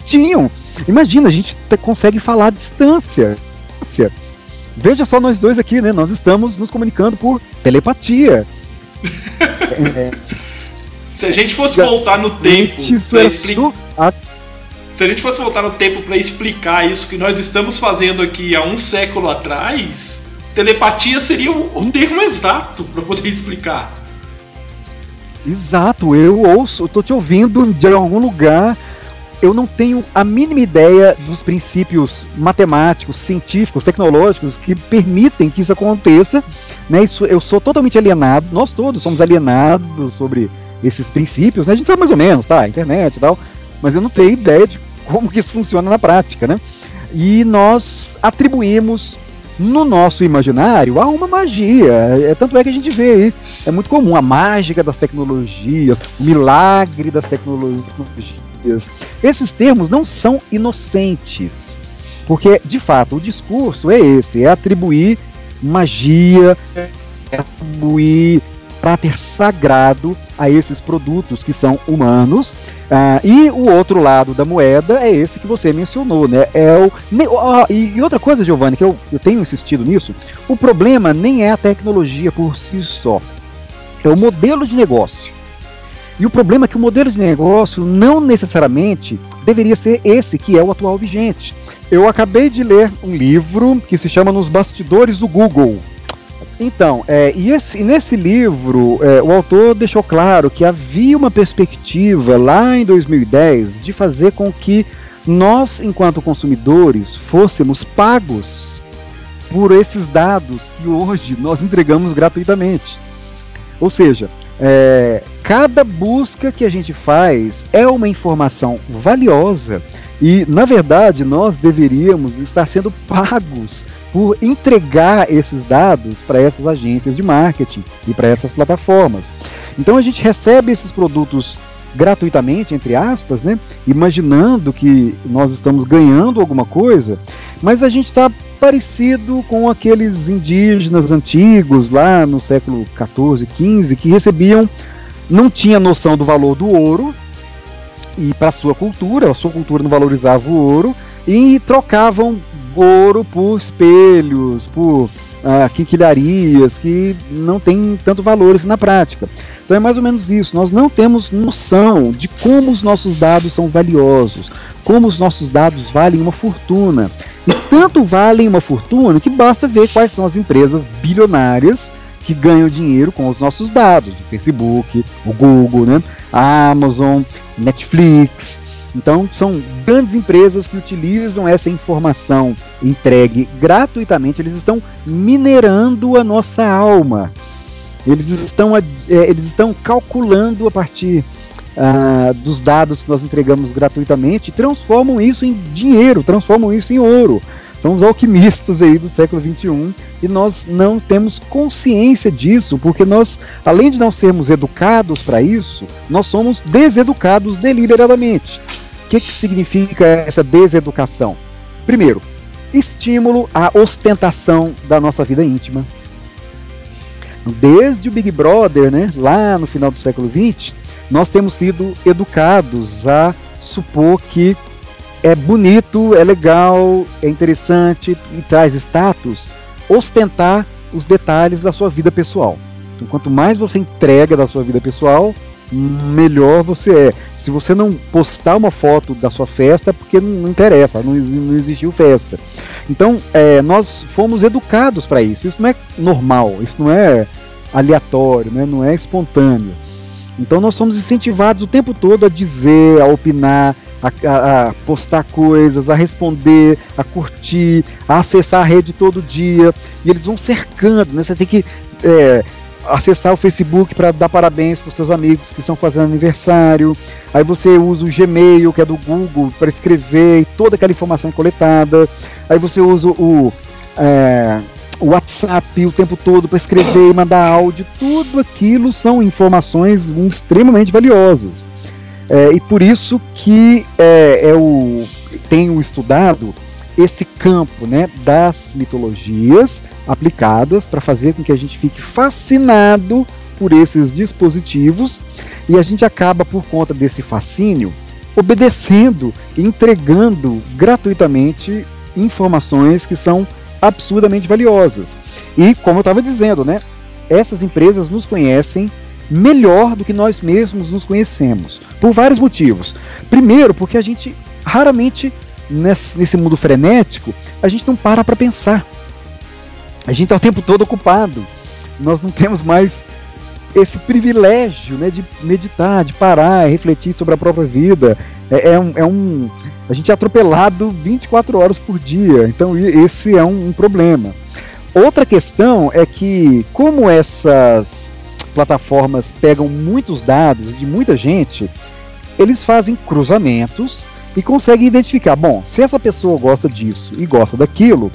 tinham. Imagina, a gente consegue falar à distância. Veja só nós dois aqui, né? Nós estamos nos comunicando por telepatia. é, Se a gente fosse voltar no tempo para explicar. Se a gente fosse voltar no tempo para explicar isso que nós estamos fazendo aqui há um século atrás, telepatia seria o, o termo exato para poder explicar. Exato, eu ouço, eu tô te ouvindo de algum lugar. Eu não tenho a mínima ideia dos princípios matemáticos, científicos, tecnológicos que permitem que isso aconteça. Né? Isso, eu sou totalmente alienado, nós todos somos alienados sobre esses princípios. Né? A gente sabe mais ou menos, tá? Internet e tal mas eu não tenho ideia de como que isso funciona na prática, né? E nós atribuímos no nosso imaginário a uma magia. É, tanto é que a gente vê aí, é muito comum a mágica das tecnologias, o milagre das tecnologias. Esses termos não são inocentes, porque de fato o discurso é esse, é atribuir magia, é atribuir caráter sagrado a esses produtos que são humanos. Uh, e o outro lado da moeda é esse que você mencionou, né? É o, e, e outra coisa, Giovanni, que eu, eu tenho insistido nisso, o problema nem é a tecnologia por si só, é o modelo de negócio. E o problema é que o modelo de negócio não necessariamente deveria ser esse que é o atual vigente. Eu acabei de ler um livro que se chama Nos Bastidores do Google, então, é, e, esse, e, nesse livro, é, o autor deixou claro que havia uma perspectiva lá em 2010 de fazer com que nós, enquanto consumidores, fôssemos pagos por esses dados que hoje nós entregamos gratuitamente. Ou seja, é, cada busca que a gente faz é uma informação valiosa e, na verdade, nós deveríamos estar sendo pagos por entregar esses dados para essas agências de marketing e para essas plataformas. Então a gente recebe esses produtos gratuitamente, entre aspas, né? imaginando que nós estamos ganhando alguma coisa, mas a gente está parecido com aqueles indígenas antigos lá no século 14, 15, que recebiam, não tinha noção do valor do ouro, e para sua cultura, a sua cultura não valorizava o ouro, e trocavam ouro por espelhos, por ah, quinquilharias que não tem tanto valor assim na prática. Então é mais ou menos isso. Nós não temos noção de como os nossos dados são valiosos, como os nossos dados valem uma fortuna. E tanto valem uma fortuna que basta ver quais são as empresas bilionárias que ganham dinheiro com os nossos dados, o Facebook, o Google, né? a Amazon, Netflix, então, são grandes empresas que utilizam essa informação entregue gratuitamente, eles estão minerando a nossa alma. Eles estão, é, eles estão calculando a partir uh, dos dados que nós entregamos gratuitamente, transformam isso em dinheiro, transformam isso em ouro. São os alquimistas aí do século XXI e nós não temos consciência disso, porque nós, além de não sermos educados para isso, nós somos deseducados deliberadamente. O que, que significa essa deseducação? Primeiro, estímulo à ostentação da nossa vida íntima. Desde o Big Brother, né, lá no final do século XX, nós temos sido educados a supor que é bonito, é legal, é interessante e traz status ostentar os detalhes da sua vida pessoal. Então, quanto mais você entrega da sua vida pessoal, melhor você é. Se você não postar uma foto da sua festa, é porque não, interessa, não, não existiu festa. Então, é, nós fomos educados para isso. Isso não é normal, isso não é aleatório, né? não é espontâneo. Então, nós somos incentivados o tempo todo a dizer, a opinar, a, a, a, postar coisas, a responder, a curtir, a acessar a rede todo dia. E eles vão cercando, né? Você tem que é, acessar o Facebook para dar parabéns para seus amigos que estão fazendo aniversário. Aí você usa o Gmail, que é do Google, para escrever toda aquela informação é coletada. Aí você usa o, é, WhatsApp o tempo todo para escrever e mandar áudio. Tudo aquilo são informações extremamente valiosas. É, e por isso que é, é o, tenho estudado esse campo né, das mitologias aplicadas para fazer com que a gente fique fascinado por esses dispositivos e a gente acaba, por conta desse fascínio, obedecendo e entregando gratuitamente informações que são absurdamente valiosas. E, como eu estava dizendo, né, essas empresas nos conhecem melhor do que nós mesmos nos conhecemos, por vários motivos. Primeiro, porque a gente raramente nesse, mundo frenético, a gente não para para pensar. A gente está o tempo todo ocupado. Nós não temos mais esse privilégio né, de meditar, de parar, refletir sobre a própria vida. É, é, um, é um, a gente é atropelado 24 horas por dia. Então, esse é um, um problema. Outra questão é que, como essas plataformas pegam muitos dados de muita gente, eles fazem cruzamentos e conseguem identificar, bom, se essa pessoa gosta disso e gosta daquilo,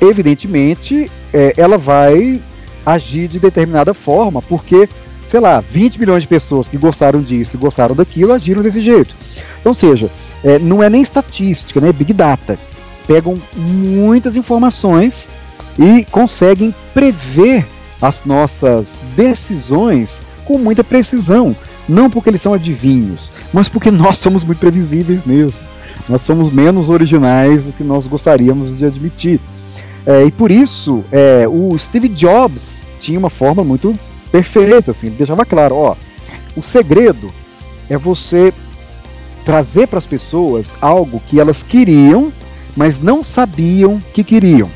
evidentemente é, ela vai agir de determinada forma, porque, sei lá, 20 milhões de pessoas que gostaram disso e gostaram daquilo agiram desse jeito. Então, seja, é, não é nem estatística, né? Big Data. Pegam muitas informações e conseguem prever as nossas decisões com muita precisão. Não porque eles são adivinhos, mas porque nós somos muito previsíveis mesmo. Nós somos menos originais do que nós gostaríamos de admitir. É, e por isso, é, o Steve Jobs tinha uma forma muito perfeita. Assim, ele deixava claro: ó, o segredo é você trazer para as pessoas algo que elas queriam, mas não sabiam que queriam.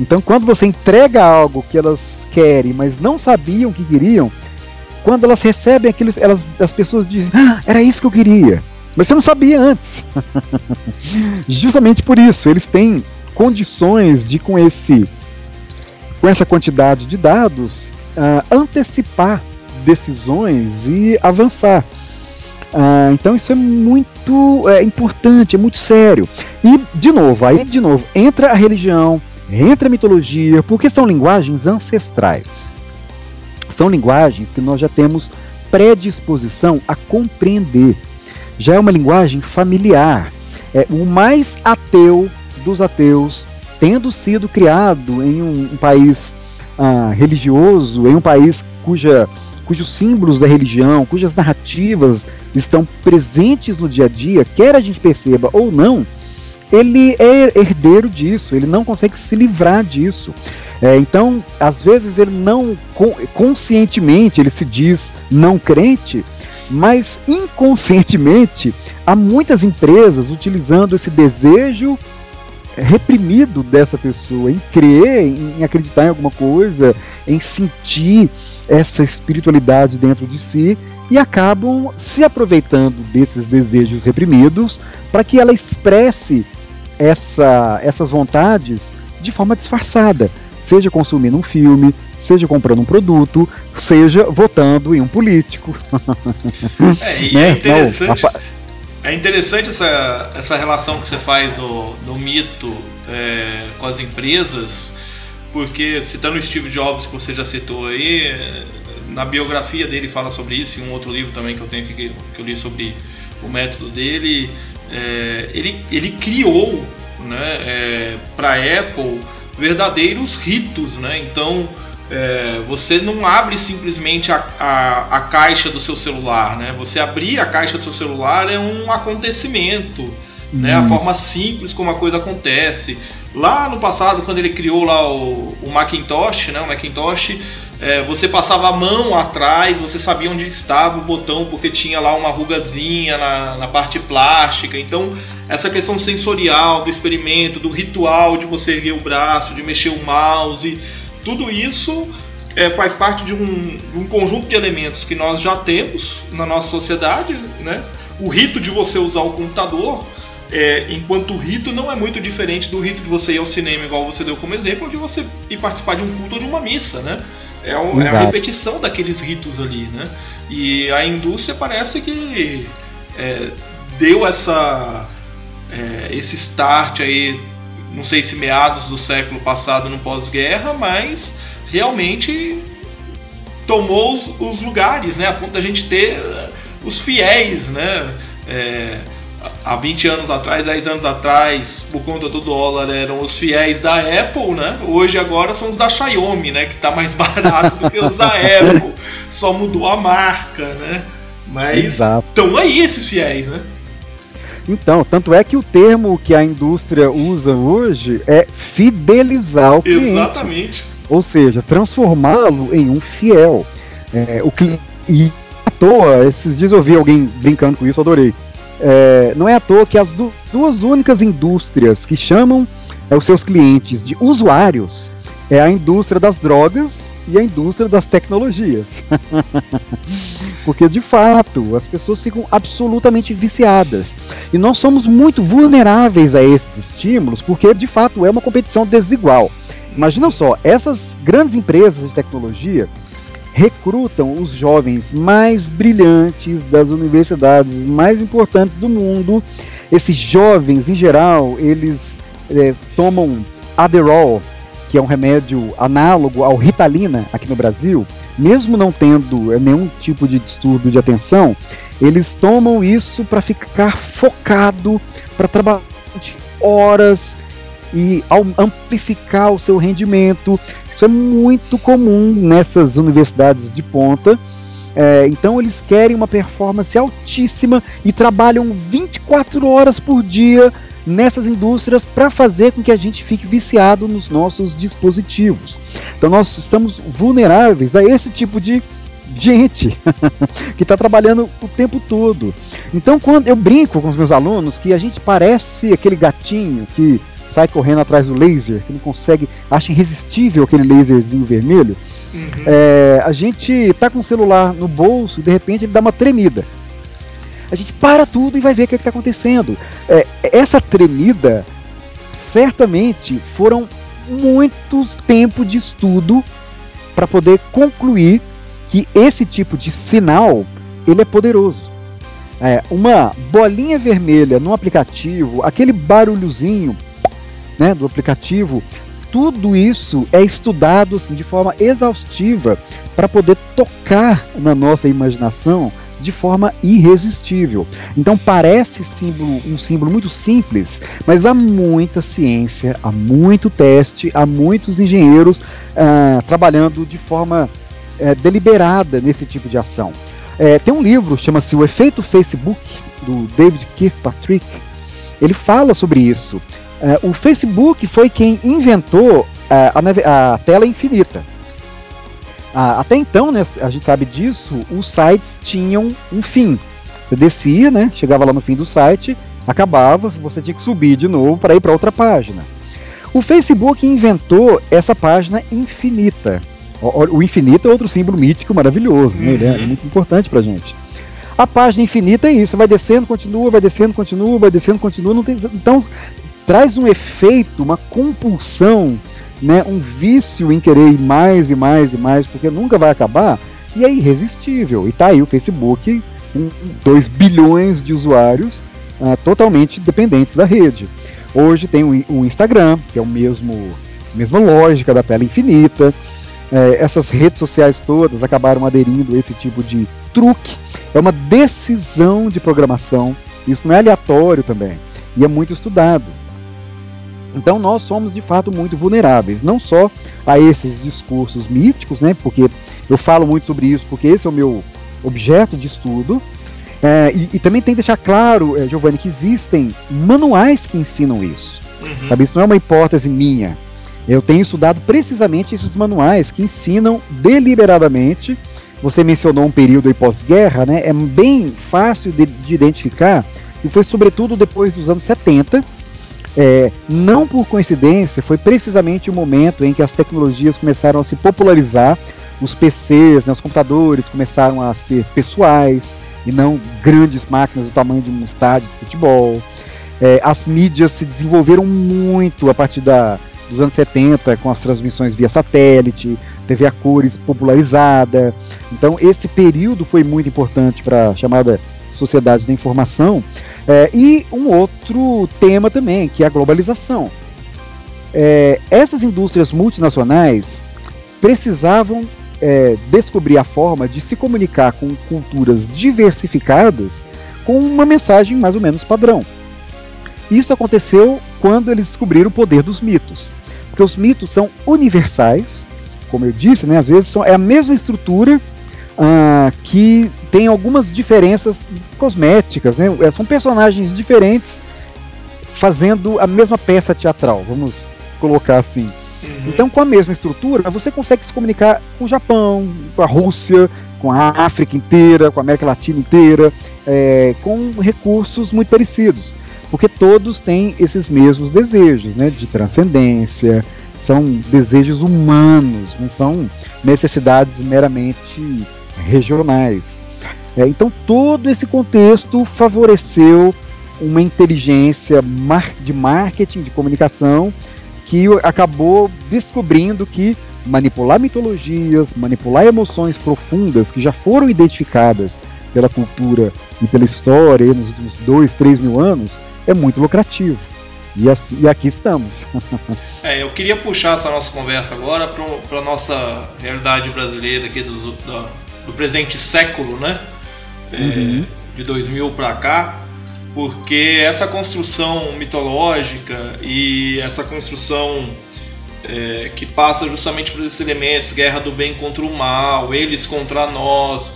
Então, quando você entrega algo que elas querem, mas não sabiam que queriam, quando elas recebem aquilo, elas, as pessoas dizem: ah, era isso que eu queria. Mas você não sabia antes. Justamente por isso, eles têm condições de, com esse com essa quantidade de dados, uh, antecipar decisões e avançar. Uh, então isso é muito é, importante, é muito sério. E de novo, aí de novo entra a religião, entra a mitologia, porque são linguagens ancestrais. São linguagens que nós já temos predisposição a compreender. Já é uma linguagem familiar. É o mais ateu dos ateus, tendo sido criado em um, um país ah, religioso, em um país cuja, cujos símbolos da religião, cujas narrativas estão presentes no dia a dia, quer a gente perceba ou não, ele é herdeiro disso, ele não consegue se livrar disso. É, então, às vezes ele não conscientemente ele se diz não crente, mas inconscientemente há muitas empresas utilizando esse desejo reprimido dessa pessoa em crer, em acreditar em alguma coisa, em sentir essa espiritualidade dentro de si e acabam se aproveitando desses desejos reprimidos para que ela expresse essa, essas vontades de forma disfarçada, seja consumindo um filme, seja comprando um produto, seja votando em um político. É, e né? é interessante. Não. É interessante essa, essa relação que você faz do, do mito é, com as empresas, porque citando o Steve Jobs, que você já citou aí, na biografia dele fala sobre isso, e um outro livro também que eu tenho aqui, que eu li sobre o método dele, é, ele, ele criou né, é, para a Apple verdadeiros ritos, né? Então é, você não abre simplesmente a, a, a, caixa do seu celular, né? Você abrir a caixa do seu celular é um acontecimento, né? A forma simples como a coisa acontece. Lá no passado, quando ele criou lá o, o Macintosh, né? O Macintosh, é, você passava a mão atrás, você sabia onde estava o botão porque tinha lá uma rugazinha na, na parte plástica. Então essa questão sensorial do experimento, do ritual de você erguer o braço, de mexer o mouse, tudo isso é, faz parte de um, um, conjunto de elementos que nós já temos na nossa sociedade. Né? O rito de você usar o computador, é, enquanto o rito não é muito diferente do rito de você ir ao cinema, igual você deu como exemplo, ou de você ir participar de um culto ou de uma missa. Né? É, é a repetição daqueles ritos ali. Né? E a indústria parece que é, deu essa é, esse start aí, não sei se meados do século passado no pós-guerra, mas realmente tomou os, os, lugares, né? A ponto da gente ter uh, os fiéis, né? É, há 20 anos atrás, 10 anos atrás, por conta do dólar, eram os fiéis da Apple, né? Hoje agora são os da Xiaomi, né? Que tá mais barato do que os da Apple. Só mudou a marca, né? Mas estão aí esses fiéis, né? Então, tanto é que o termo que a indústria usa hoje é fidelizar o cliente. Exatamente. Ou seja, transformá-lo em um fiel. É, o E à toa, esses dias eu ouvi alguém brincando com isso, adorei. É, não é à toa que as du duas únicas indústrias que chamam é, os seus clientes de usuários é a indústria das drogas e a indústria das tecnologias. Porque de fato as pessoas ficam absolutamente viciadas. E nós somos muito vulneráveis a esses estímulos, porque de fato é uma competição desigual. Imagina só, essas grandes empresas de tecnologia recrutam os jovens mais brilhantes das universidades mais importantes do mundo. Esses jovens, em geral, eles é, tomam Adderall, que é um remédio análogo ao Ritalina aqui no Brasil, mesmo não tendo nenhum tipo de distúrbio de atenção, eles tomam isso para ficar focado, para trabalhar horas e amplificar o seu rendimento. Isso é muito comum nessas universidades de ponta. É, então eles querem uma performance altíssima e trabalham 24 horas por dia nessas indústrias para fazer com que a gente fique viciado nos nossos dispositivos. Então nós estamos vulneráveis a esse tipo de gente que está trabalhando o tempo todo. Então quando eu brinco com os meus alunos que a gente parece aquele gatinho que sai correndo atrás do laser, que não consegue, acha irresistível aquele laserzinho vermelho. Uhum. É, a gente tá com o celular no bolso e de repente ele dá uma tremida a gente para tudo e vai ver o que é está acontecendo. É, essa tremida, certamente, foram muitos tempos de estudo para poder concluir que esse tipo de sinal ele é poderoso. É, uma bolinha vermelha no aplicativo, aquele barulhozinho né, do aplicativo, tudo isso é estudado assim, de forma exaustiva para poder tocar na nossa imaginação de forma irresistível. Então parece símbolo, um símbolo muito simples, mas há muita ciência, há muito teste, há muitos engenheiros uh, trabalhando de forma uh, deliberada nesse tipo de ação. Uh, tem um livro chama-se O Efeito Facebook do David Kirkpatrick. Ele fala sobre isso. Eh, o Facebook foi quem inventou a, a tela infinita. Ah, até então, né, a gente sabe disso, os sites tinham um fim. Você descia, né, chegava lá no fim do site, acabava, você tinha que subir de novo para ir para outra página. O Facebook inventou essa página infinita. O, o infinito é outro símbolo mítico maravilhoso, né, é uhum. é muito importante para gente. A página infinita é isso, vai descendo, continua, vai descendo, continua, vai descendo, continua. Tem, então traz um efeito, uma compulsão né, um vício em querer mais e mais e mais, porque nunca vai acabar, e é irresistível. E tá aí o Facebook, com 2 bilhões de usuários uh, totalmente dependentes da rede. Hoje tem o, o Instagram, que é o mesmo mesma lógica da tela infinita. É, essas redes sociais todas acabaram aderindo a esse tipo de truque. É uma decisão de programação. Isso não é aleatório também. E é muito estudado. Então nós somos de fato muito vulneráveis, não só a esses discursos míticos, né? Porque eu falo muito sobre isso, porque esse é o meu objeto de estudo. É, e, e, também tem que deixar claro, é, Giovanni, que existem manuais que ensinam isso. Uhum. Sabe? Isso não é uma hipótese minha. Eu tenho estudado precisamente esses manuais que ensinam deliberadamente. Você mencionou um período pós-guerra, né? É bem fácil de, de, identificar e foi sobretudo depois dos anos 70. É, não por coincidência, foi precisamente o momento em que as tecnologias começaram a se popularizar, os PCs, né, os computadores começaram a ser pessoais e não grandes máquinas do tamanho de um estádio de futebol. É, as mídias se desenvolveram muito a partir da, dos anos 70, com as transmissões via satélite, TV a cores popularizada. Então, esse período foi muito importante para a chamada sociedade da informação. É, e um outro tema também, que é a globalização. É, essas indústrias multinacionais precisavam é, descobrir a forma de se comunicar com culturas diversificadas com uma mensagem mais ou menos padrão. Isso aconteceu quando eles descobriram o poder dos mitos. Porque os mitos são universais, como eu disse, né, às vezes são, é a mesma estrutura uh, que tem algumas diferenças cosméticas, né, é, são personagens diferentes fazendo a mesma peça teatral, vamos colocar assim. Uhum. Então, com a mesma estrutura, você consegue se comunicar com o Japão, com a Rússia, com a África inteira, com a América Latina inteira, é, com recursos muito parecidos porque todos têm esses mesmos desejos, né, de transcendência, são desejos humanos, não são necessidades meramente regionais. É, então todo esse contexto favoreceu uma inteligência de marketing, de comunicação, que acabou descobrindo que manipular mitologias, manipular emoções profundas que já foram identificadas pela cultura e pela história nos últimos dois, três mil anos, é muito lucrativo. E, assim, e aqui estamos. é, eu queria puxar essa nossa conversa agora para a nossa realidade brasileira aqui do, do, do presente século, né? É, uhum. de 2000 para cá, porque essa construção mitológica e essa construção é, que passa justamente por esses elementos, guerra do bem contra o mal, eles contra nós,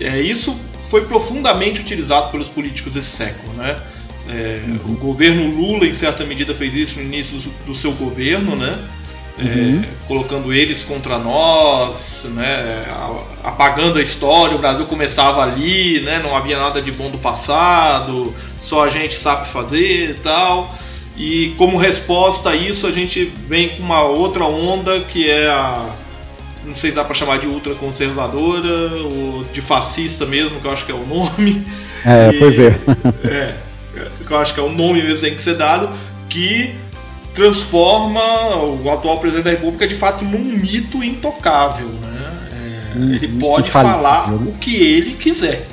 é, isso foi profundamente utilizado pelos políticos desse século, né? É, uhum. O governo Lula, em certa medida, fez isso no início do seu governo, né? É, uhum. colocando eles contra nós, né? apagando a história. O Brasil começava ali, né? não havia nada de bom do passado, só a gente sabe fazer e tal. E como resposta a isso, a gente vem com uma outra onda que é a. Não sei se dá para chamar de ultraconservadora ou de fascista mesmo, que eu acho que é o nome. É, e, pois é. é que eu acho que é o nome mesmo que tem que ser dado, que transforma o atual presidente da República de fato num mito intocável. Né? É, uhum, ele pode falar né? o que ele quiser.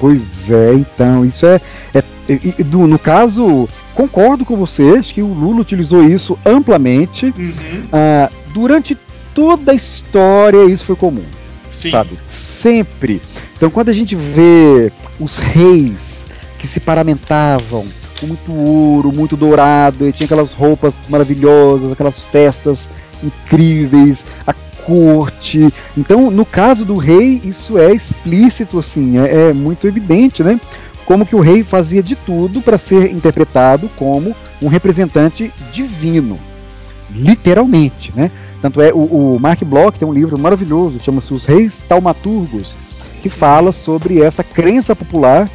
Pois é, então, isso é. é, é do, no caso, concordo com você, acho que o Lula utilizou isso amplamente. Uhum. Ah, durante toda a história, isso foi comum. Sim. Sabe? Sempre. Então, quando a gente vê os reis que se paramentavam com muito ouro, muito dourado, e tinha aquelas roupas maravilhosas, aquelas festas incríveis, a corte. Então, no caso do rei, isso é explícito, assim, é, é muito evidente, né? Como que o rei fazia de tudo para ser interpretado como um representante divino, literalmente, né? Tanto é, o, o Mark Bloch tem um livro maravilhoso, chama-se Os Reis Taumaturgos, que fala sobre essa crença popular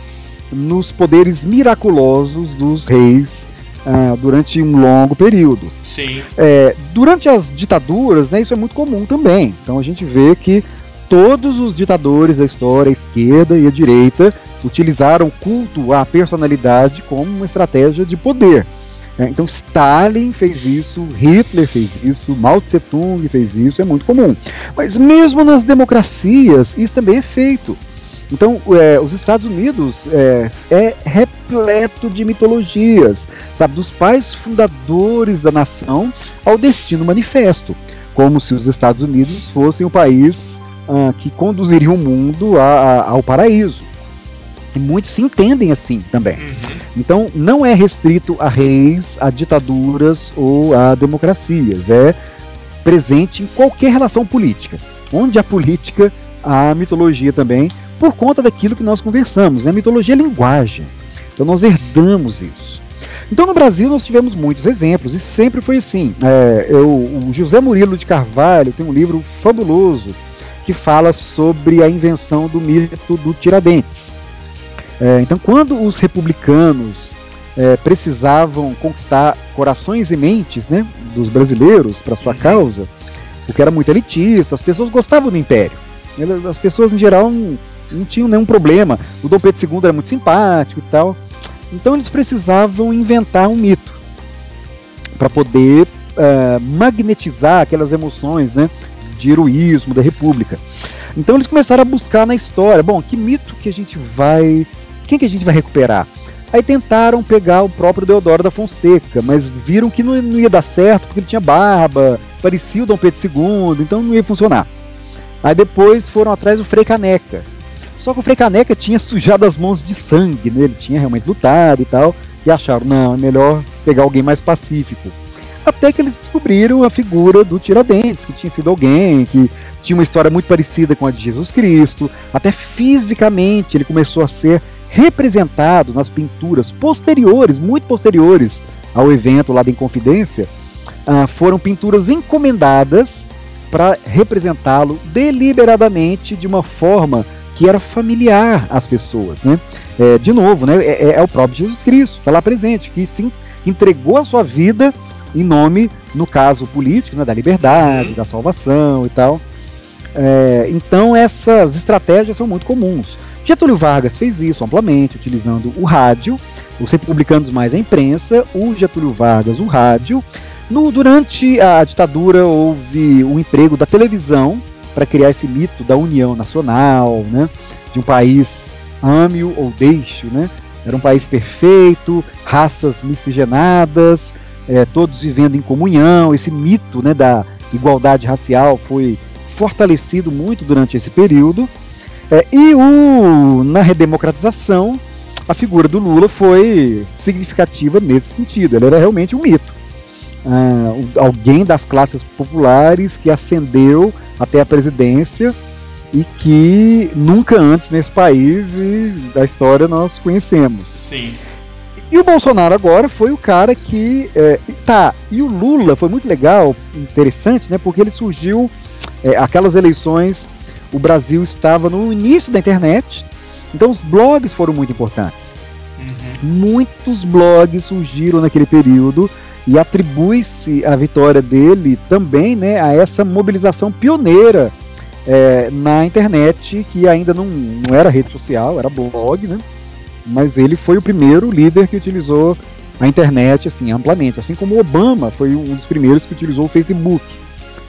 nos poderes miraculosos dos reis uh, durante um longo período. Sim. É, durante as ditaduras, né, isso é muito comum também. Então a gente vê que todos os ditadores da história, a esquerda e a direita, utilizaram o culto à personalidade como uma estratégia de poder. É, então Stalin fez isso, Hitler fez isso, Mao Tse Tung fez isso, é muito comum. Mas mesmo nas democracias, isso também é feito. Então, é, os Estados Unidos é, é, repleto de mitologias, sabe, dos pais fundadores da nação ao destino manifesto, como se os Estados Unidos fossem o país ah, que conduziria o mundo a, a, ao paraíso. E muitos se entendem assim também. Uhum. Então, não é restrito a reis, a ditaduras ou a democracias. É presente em qualquer relação política. Onde a política, a mitologia também, por conta daquilo que nós conversamos. Né? A mitologia é linguagem. Então, nós herdamos isso. Então, no Brasil, nós tivemos muitos exemplos, e sempre foi assim. É, eu, o José Murilo de Carvalho tem um livro fabuloso que fala sobre a invenção do mito do Tiradentes. É, então, quando os republicanos é, precisavam conquistar corações e mentes né, dos brasileiros para sua causa, o que era muito elitista, as pessoas gostavam do império. As pessoas, em geral, não, não tinham nenhum problema. O Dom Pedro II era muito simpático e tal. Então, eles precisavam inventar um mito para poder uh, magnetizar aquelas emoções né, de heroísmo da República. Então eles começaram a buscar na história, bom, que mito que a gente vai quem que a gente vai recuperar? Aí tentaram pegar o próprio Deodoro da Fonseca, mas viram que não, não ia dar certo porque ele tinha barba, parecia o Dom Pedro II, então não ia funcionar. Aí depois foram atrás do Frei Caneca. Só que o Frei Caneca tinha sujado as mãos de sangue, né? ele tinha realmente lutado e tal, e acharam, não, é melhor pegar alguém mais pacífico. Até que eles descobriram a figura do Tiradentes, que tinha sido alguém que tinha uma história muito parecida com a de Jesus Cristo, até fisicamente ele começou a ser representado nas pinturas posteriores, muito posteriores ao evento lá da Inconfidência, uh, foram pinturas encomendadas para representá-lo deliberadamente de uma forma que era familiar às pessoas, né? É, de novo, né? É, é, é, o próprio Jesus Cristo, está lá presente, que sim entregou a sua vida em nome, no caso político, né, da liberdade, da salvação e tal. É, então essas estratégias são muito comuns. Getúlio Vargas fez isso amplamente, utilizando o rádio, os republicanos mais a imprensa, o Getúlio Vargas o rádio. No, durante a ditadura houve o um emprego da televisão para criar esse mito da união nacional, né, de um país ame-o ou deixe né, era um país perfeito, raças miscigenadas, é, todos vivendo em comunhão. Esse mito né, da igualdade racial foi fortalecido muito durante esse período. É, e o, na redemocratização, a figura do Lula foi significativa nesse sentido. Ele era realmente um mito. Ah, alguém das classes populares que ascendeu até a presidência e que nunca antes nesse país e da história nós conhecemos. Sim. E o Bolsonaro agora foi o cara que. É, tá, e o Lula foi muito legal, interessante, né? Porque ele surgiu. É, aquelas eleições o Brasil estava no início da internet, então os blogs foram muito importantes. Uhum. Muitos blogs surgiram naquele período e atribui-se a vitória dele também né, a essa mobilização pioneira é, na internet, que ainda não, não era rede social, era blog, né? Mas ele foi o primeiro líder que utilizou a internet assim amplamente, assim como Obama foi um dos primeiros que utilizou o Facebook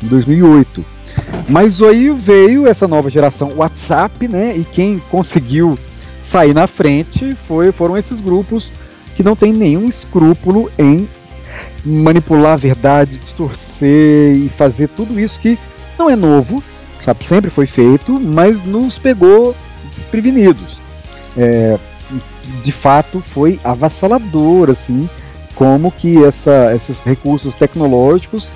em 2008. Mas aí veio essa nova geração WhatsApp, né? E quem conseguiu sair na frente foi, foram esses grupos que não tem nenhum escrúpulo em manipular a verdade, distorcer e fazer tudo isso que não é novo, sabe? Sempre foi feito, mas nos pegou desprevenidos. É, de fato, foi avassalador, assim, como que essa, esses recursos tecnológicos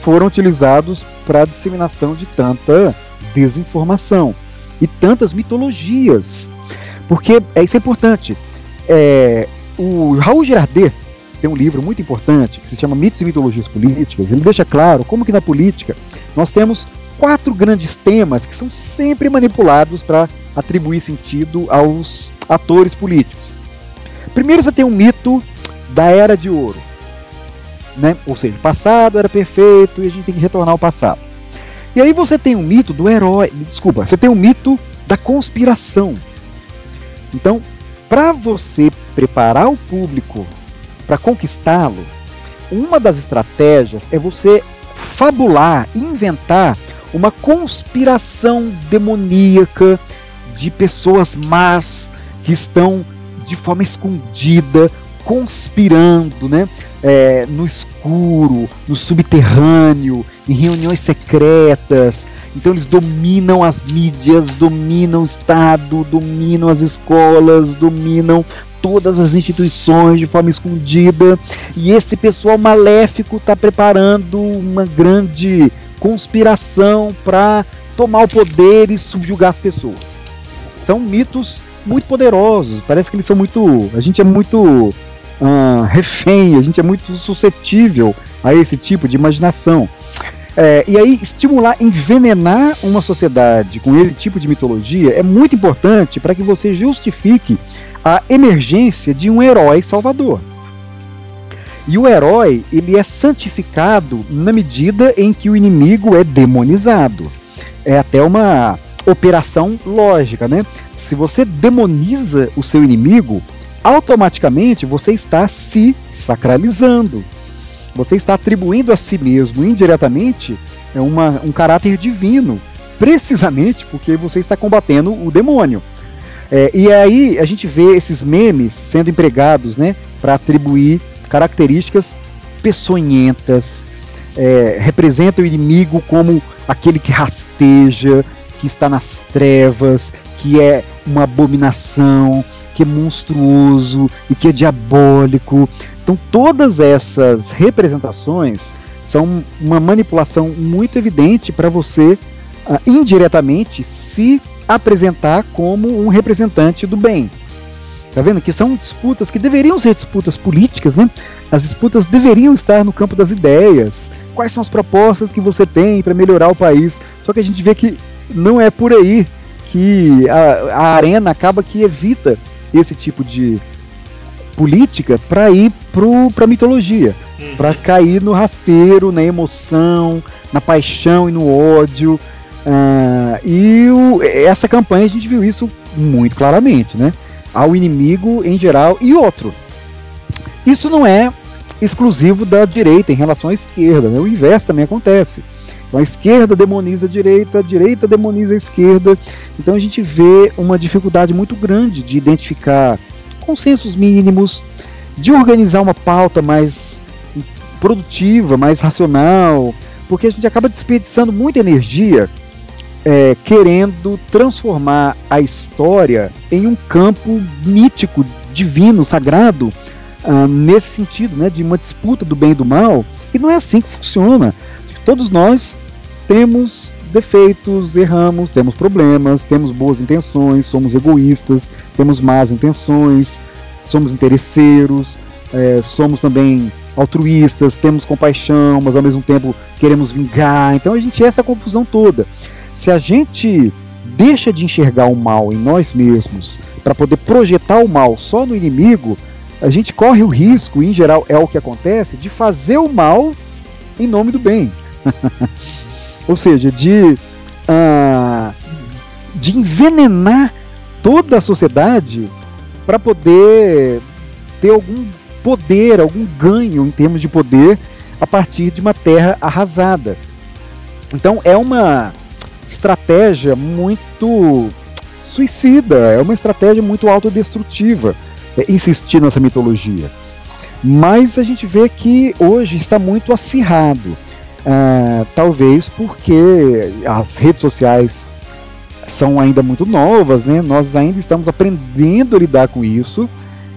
foram utilizados para a disseminação de tanta desinformação e tantas mitologias. Porque é, isso é importante. É, o Raul Girardet tem um livro muito importante que se chama Mitos e Mitologias Políticas. Ele deixa claro como que na política nós temos quatro grandes temas que são sempre manipulados para atribuir sentido aos atores políticos. Primeiro você tem um mito da Era de Ouro né? Ou seja, o passado era perfeito e a gente tem que retornar ao passado. E aí você tem um mito do herói, desculpa, você tem um mito da conspiração. Então, para você preparar o público para conquistá-lo, uma das estratégias é você fabular, inventar uma conspiração demoníaca de pessoas más que estão de forma escondida conspirando, né? É, no escuro, no subterrâneo, em reuniões secretas. Então eles dominam as mídias, dominam o Estado, dominam as escolas, dominam todas as instituições de forma escondida. E esse pessoal maléfico está preparando uma grande conspiração para tomar o poder e subjugar as pessoas. São mitos muito poderosos. Parece que eles são muito. A gente é muito uh, refém, a gente é muito suscetível a esse tipo de imaginação. É, e aí, estimular, envenenar uma sociedade com esse tipo de mitologia é muito importante para que você justifique a emergência de um herói salvador. E o herói, ele é santificado na medida em que o inimigo é demonizado. É até uma operação lógica, né? Se você demoniza o seu inimigo, automaticamente você está se sacralizando. Você está atribuindo a si mesmo indiretamente uma, um caráter divino, precisamente porque você está combatendo o demônio. É, e aí a gente vê esses memes sendo empregados né, para atribuir características peçonhentas, é, representa o inimigo como aquele que rasteja, que está nas trevas, que é uma abominação, que é monstruoso e que é diabólico. Então todas essas representações são uma manipulação muito evidente para você uh, indiretamente se apresentar como um representante do bem. Tá vendo? Que são disputas que deveriam ser disputas políticas, né? As disputas deveriam estar no campo das ideias. Quais são as propostas que você tem para melhorar o país? Só que a gente vê que não é por aí que a, a arena acaba que evita esse tipo de política para ir para a mitologia, uhum. para cair no rasteiro, na emoção, na paixão e no ódio. Uh, e o, essa campanha a gente viu isso muito claramente, né? Ao inimigo em geral e outro. Isso não é exclusivo da direita em relação à esquerda, né? o inverso também acontece. Então a esquerda demoniza a direita, a direita demoniza a esquerda. Então a gente vê uma dificuldade muito grande de identificar consensos mínimos, de organizar uma pauta mais produtiva, mais racional, porque a gente acaba desperdiçando muita energia é, querendo transformar a história em um campo mítico, divino, sagrado, uh, nesse sentido, né, de uma disputa do bem e do mal. E não é assim que funciona. Todos nós temos defeitos, erramos, temos problemas, temos boas intenções, somos egoístas, temos más intenções, somos interesseiros, é, somos também altruístas, temos compaixão, mas ao mesmo tempo queremos vingar. Então a gente é essa confusão toda. Se a gente deixa de enxergar o mal em nós mesmos para poder projetar o mal só no inimigo, a gente corre o risco, em geral é o que acontece, de fazer o mal em nome do bem. Ou seja, de, uh, de envenenar toda a sociedade para poder ter algum poder, algum ganho em termos de poder a partir de uma terra arrasada. Então é uma estratégia muito suicida, é uma estratégia muito autodestrutiva é, insistir nessa mitologia. Mas a gente vê que hoje está muito acirrado. Uh, talvez porque as redes sociais são ainda muito novas, né? Nós ainda estamos aprendendo a lidar com isso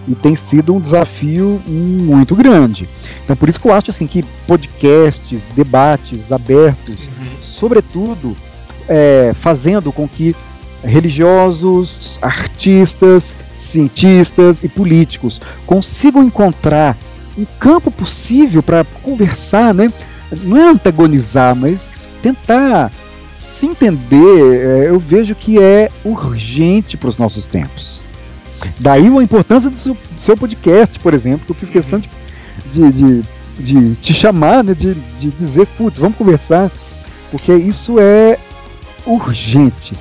e tem sido um desafio muito grande. Então por isso que eu acho assim que podcasts, debates abertos, uhum. sobretudo é, fazendo com que religiosos, artistas, cientistas e políticos consigam encontrar um campo possível para conversar, né? não é antagonizar, mas tentar se entender, é, eu vejo que é urgente para os nossos tempos. Daí a importância do seu, do seu, podcast, por exemplo, que eu fiz questão de, de, de, de te chamar, né, de, de dizer, putz, vamos conversar, porque isso é urgente.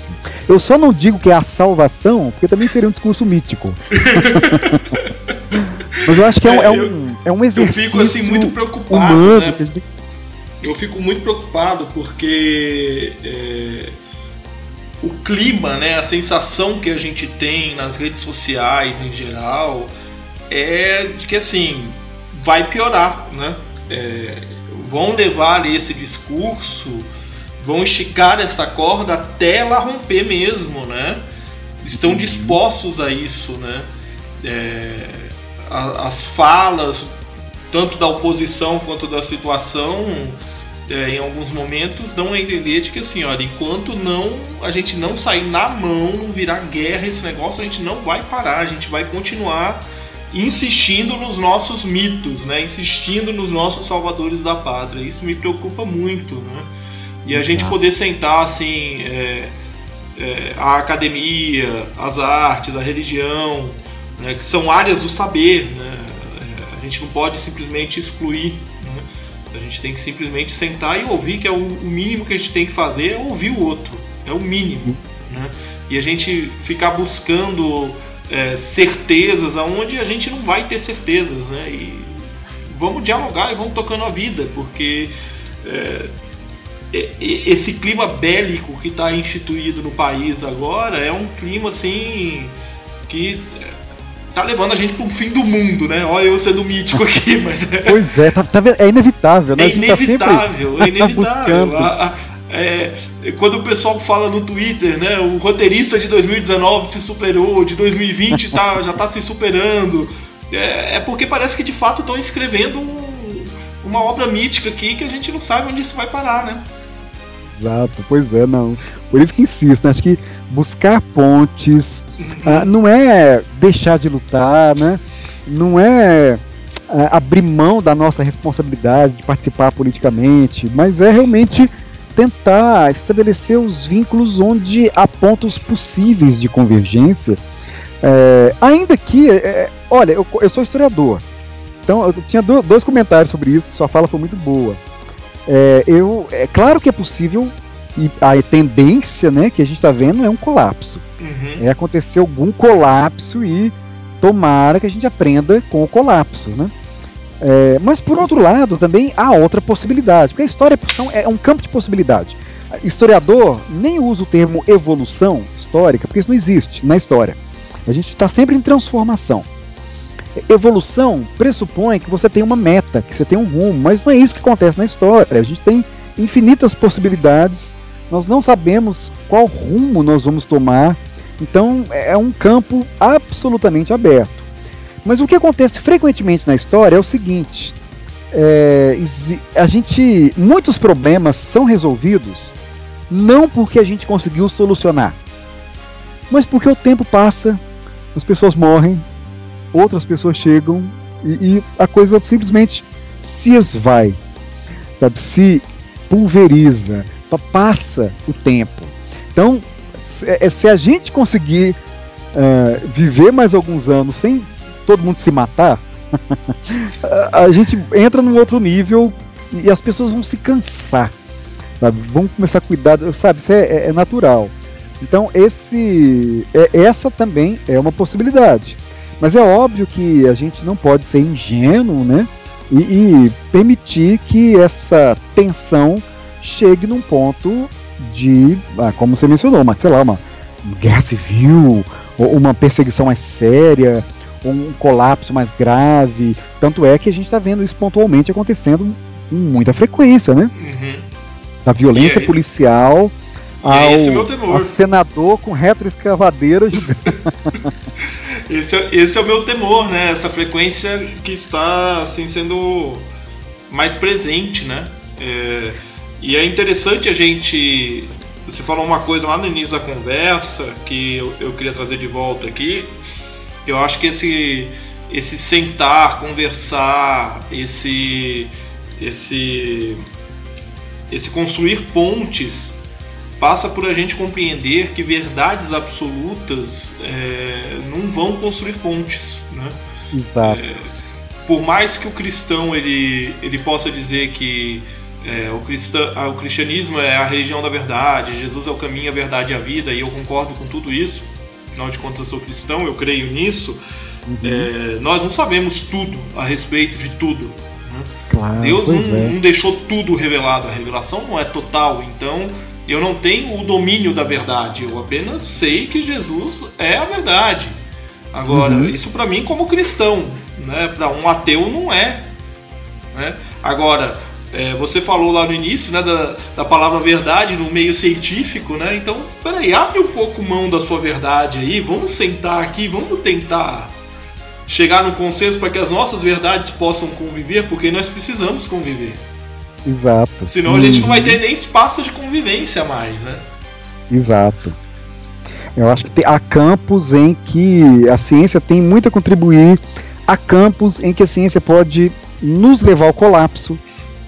Eu só não digo que é a salvação, porque também seria um discurso mítico. Mas eu acho que é um, é um, é um exercício. Eu fico assim muito preocupado preocupado, humano, né? Eu fico muito preocupado porque é, o clima, né, a sensação que a gente tem nas redes sociais em geral é de que assim vai piorar, né? É, vão levar esse discurso, vão esticar essa corda até ela romper mesmo, né? Estão uhum. dispostos a isso, né? É, as falas, tanto da oposição quanto da situação, é, em alguns momentos dão a entender de que assim, olha, enquanto não a gente não sair na mão, não virar guerra esse negócio, a gente não vai parar, a gente vai continuar insistindo nos nossos mitos, né? Insistindo nos nossos salvadores da pátria. Isso me preocupa muito, né? E a gente poder sentar assim, é, é, a academia, as artes, a religião, né, que são áreas do saber, né? É, a gente não pode simplesmente excluir. Né? A gente tem que simplesmente sentar e ouvir, que é o, o mínimo que a gente tem que fazer, é ouvir o outro. É o mínimo. Né? E a gente ficar buscando é, certezas aonde a gente não vai ter certezas, né? E vamos dialogar e vamos tocando a vida, porque é, esse clima bélico que está instituído no país agora é um clima assim que tá levando a gente para um fim do mundo, né? Olha eu sendo mítico aqui, mas. É. Pois é, tá, tá, é inevitável, né? É inevitável, tá é inevitável. a, a, é, quando o pessoal fala no Twitter, né? O roteirista de 2019 se superou, de 2020 tá, já tá se superando. É, é porque parece que de fato estão escrevendo um, uma obra mítica aqui que a gente não sabe onde isso vai parar, né? Exato, pois é, não. Por isso que insisto, né? acho que buscar pontes ah, não é deixar de lutar, né? Não é ah, abrir mão da nossa responsabilidade de participar politicamente, mas é realmente tentar estabelecer os vínculos onde há pontos possíveis de convergência. É, ainda que, é olha, eu, eu, sou historiador, então eu tinha do, dois comentários sobre isso, sua fala foi muito boa. É, eu, é claro que é possível e a tendência, né, que a gente está vendo é um colapso. Uhum. É acontecer algum colapso e tomara que a gente aprenda com o colapso, né? É, mas por outro lado, também há outra possibilidade, porque a história é um campo de possibilidade. Historiador nem usa o termo evolução histórica, porque isso não existe na história. A gente está sempre em transformação. Evolução pressupõe que você tem uma meta, que você tem um rumo, mas não é isso que acontece na história. A gente tem infinitas possibilidades, nós não sabemos qual rumo nós vamos tomar, então é um campo absolutamente aberto. Mas o que acontece frequentemente na história é o seguinte: é, a gente, muitos problemas são resolvidos não porque a gente conseguiu solucionar, mas porque o tempo passa, as pessoas morrem, outras pessoas chegam e, e a coisa simplesmente se esvai, sabe? Se pulveriza, passa o tempo. Então, se a gente conseguir uh, viver mais alguns anos sem todo mundo se matar, a gente entra num outro nível e as pessoas vão se cansar, sabe? Vão começar a cuidar, sabe? Isso é, é, é natural. Então esse, é, essa também é uma possibilidade. Mas é óbvio que a gente não pode ser ingênuo, né? E, e permitir que essa tensão chegue num ponto de, ah, como você mencionou, uma, sei lá, uma guerra civil, uma perseguição mais séria, um colapso mais grave. Tanto é que a gente está vendo isso pontualmente acontecendo com muita frequência, né? Uhum. Da violência é policial ao, é ao senador com retroescavadeira esse, é, esse é o meu temor, né? Essa frequência que está assim, sendo mais presente, né? É, e é interessante a gente. Você falou uma coisa lá no início da conversa que eu, eu queria trazer de volta aqui, eu acho que esse, esse sentar, conversar, esse, esse, esse construir pontes passa por a gente compreender que verdades absolutas é, não vão construir pontes, né? Exato. É, por mais que o cristão ele, ele possa dizer que é, o, cristã, o cristianismo é a religião da verdade, Jesus é o caminho, a verdade e a vida, e eu concordo com tudo isso afinal de contas eu sou cristão, eu creio nisso. Uhum. É, nós não sabemos tudo a respeito de tudo. Né? Claro, Deus não, é. não deixou tudo revelado, a revelação não é total, então eu não tenho o domínio da verdade, eu apenas sei que Jesus é a verdade. Agora, Uhum. isso para mim como cristão, né? Para um ateu não é. Né? Agora, é, você falou lá no início né, da, da palavra verdade no meio científico, né? Então, peraí, abre um pouco mão da sua verdade aí, vamos sentar aqui, vamos tentar chegar no consenso para que as nossas verdades possam conviver, porque nós precisamos conviver. Exato. Senão a gente não vai Uhum. ter nem espaço de convivência mais, né? Exato. Eu acho que há campos em que a ciência tem muito a contribuir, há campos em que a ciência pode nos levar ao colapso,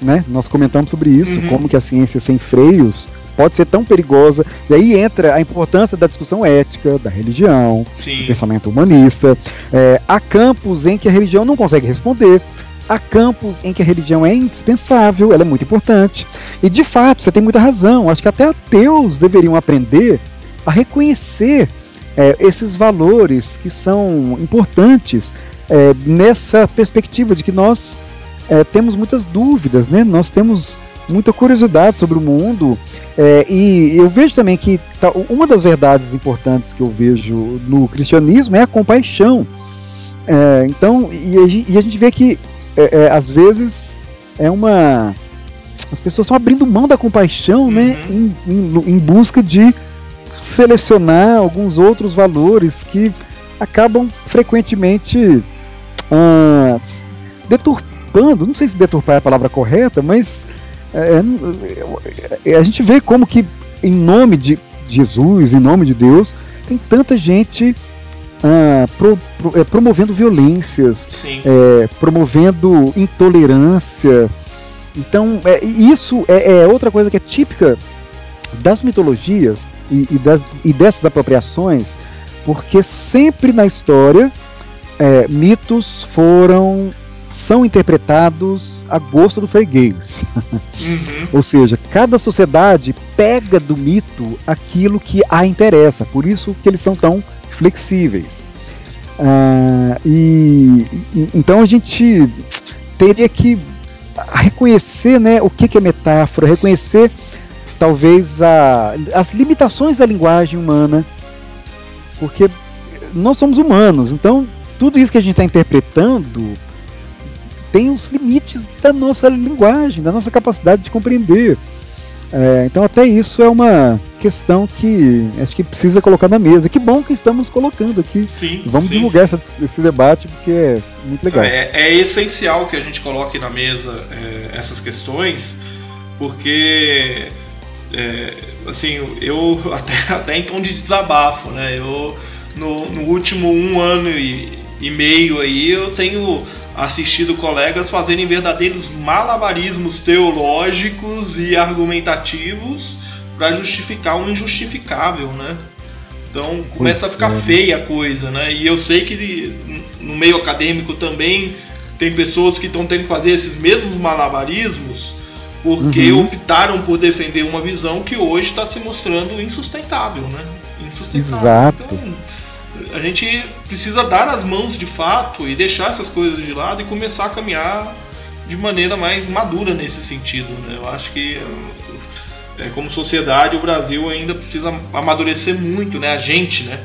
né? Nós comentamos sobre isso, Uhum. como que a ciência sem freios pode ser tão perigosa. E aí entra a importância da discussão ética, da religião, do Sim. pensamento humanista. É, há campos em que a religião não consegue responder. Há campos em que a religião é indispensável, ela é muito importante. E de fato, você tem muita razão. Acho que até ateus deveriam aprender a reconhecer é, esses valores que são importantes é, nessa perspectiva de que nós é, temos muitas dúvidas, né? Nós temos muita curiosidade sobre o mundo é, e eu vejo também que tá, uma das verdades importantes que eu vejo no cristianismo é a compaixão. É, então, e a, e a gente vê que é, é, às vezes é uma. As pessoas estão abrindo mão da compaixão, né? Em, em, em busca de selecionar alguns outros valores que acabam frequentemente ah, deturpando, não sei se deturpar é a palavra correta, mas é, é, a gente vê como que em nome de Jesus, em nome de Deus, tem tanta gente ah, pro- pro- é, promovendo violências, é, promovendo intolerância. Então, é, isso é, é outra coisa que é típica das mitologias e, e das, e dessas apropriações, porque sempre na história é, mitos foram são interpretados a gosto do freguês. Uhum. Ou seja, cada sociedade pega do mito aquilo que a interessa, por isso que eles são tão flexíveis. E e- então a gente teria que reconhecer né, o que, que é metáfora, reconhecer talvez a- as limitações da linguagem humana, porque nós somos humanos, então tudo isso que a gente está interpretando tem os limites da nossa linguagem, da nossa capacidade de compreender. É, então até isso é uma questão que acho que precisa colocar na mesa. Que bom que estamos colocando aqui. Sim. Vamos sim. divulgar essa- esse debate porque é muito legal. É, é essencial que a gente coloque na mesa é, essas questões, porque é, assim, eu até, até em tom de desabafo, né? Eu no, no último um ano e, e meio aí eu tenho assistido colegas fazerem verdadeiros malabarismos teológicos e argumentativos para justificar o injustificável, né? Então começa a ficar é. feia a coisa, né? E eu sei que no meio acadêmico também tem pessoas que estão tendo que fazer esses mesmos malabarismos porque Uhum. optaram por defender uma visão que hoje está se mostrando insustentável, né? Insustentável. Exato. Então, a gente precisa dar as mãos de fato e deixar essas coisas de lado e começar a caminhar de maneira mais madura nesse sentido, né? Eu acho que é, como sociedade o Brasil ainda precisa amadurecer muito, né? A gente, né?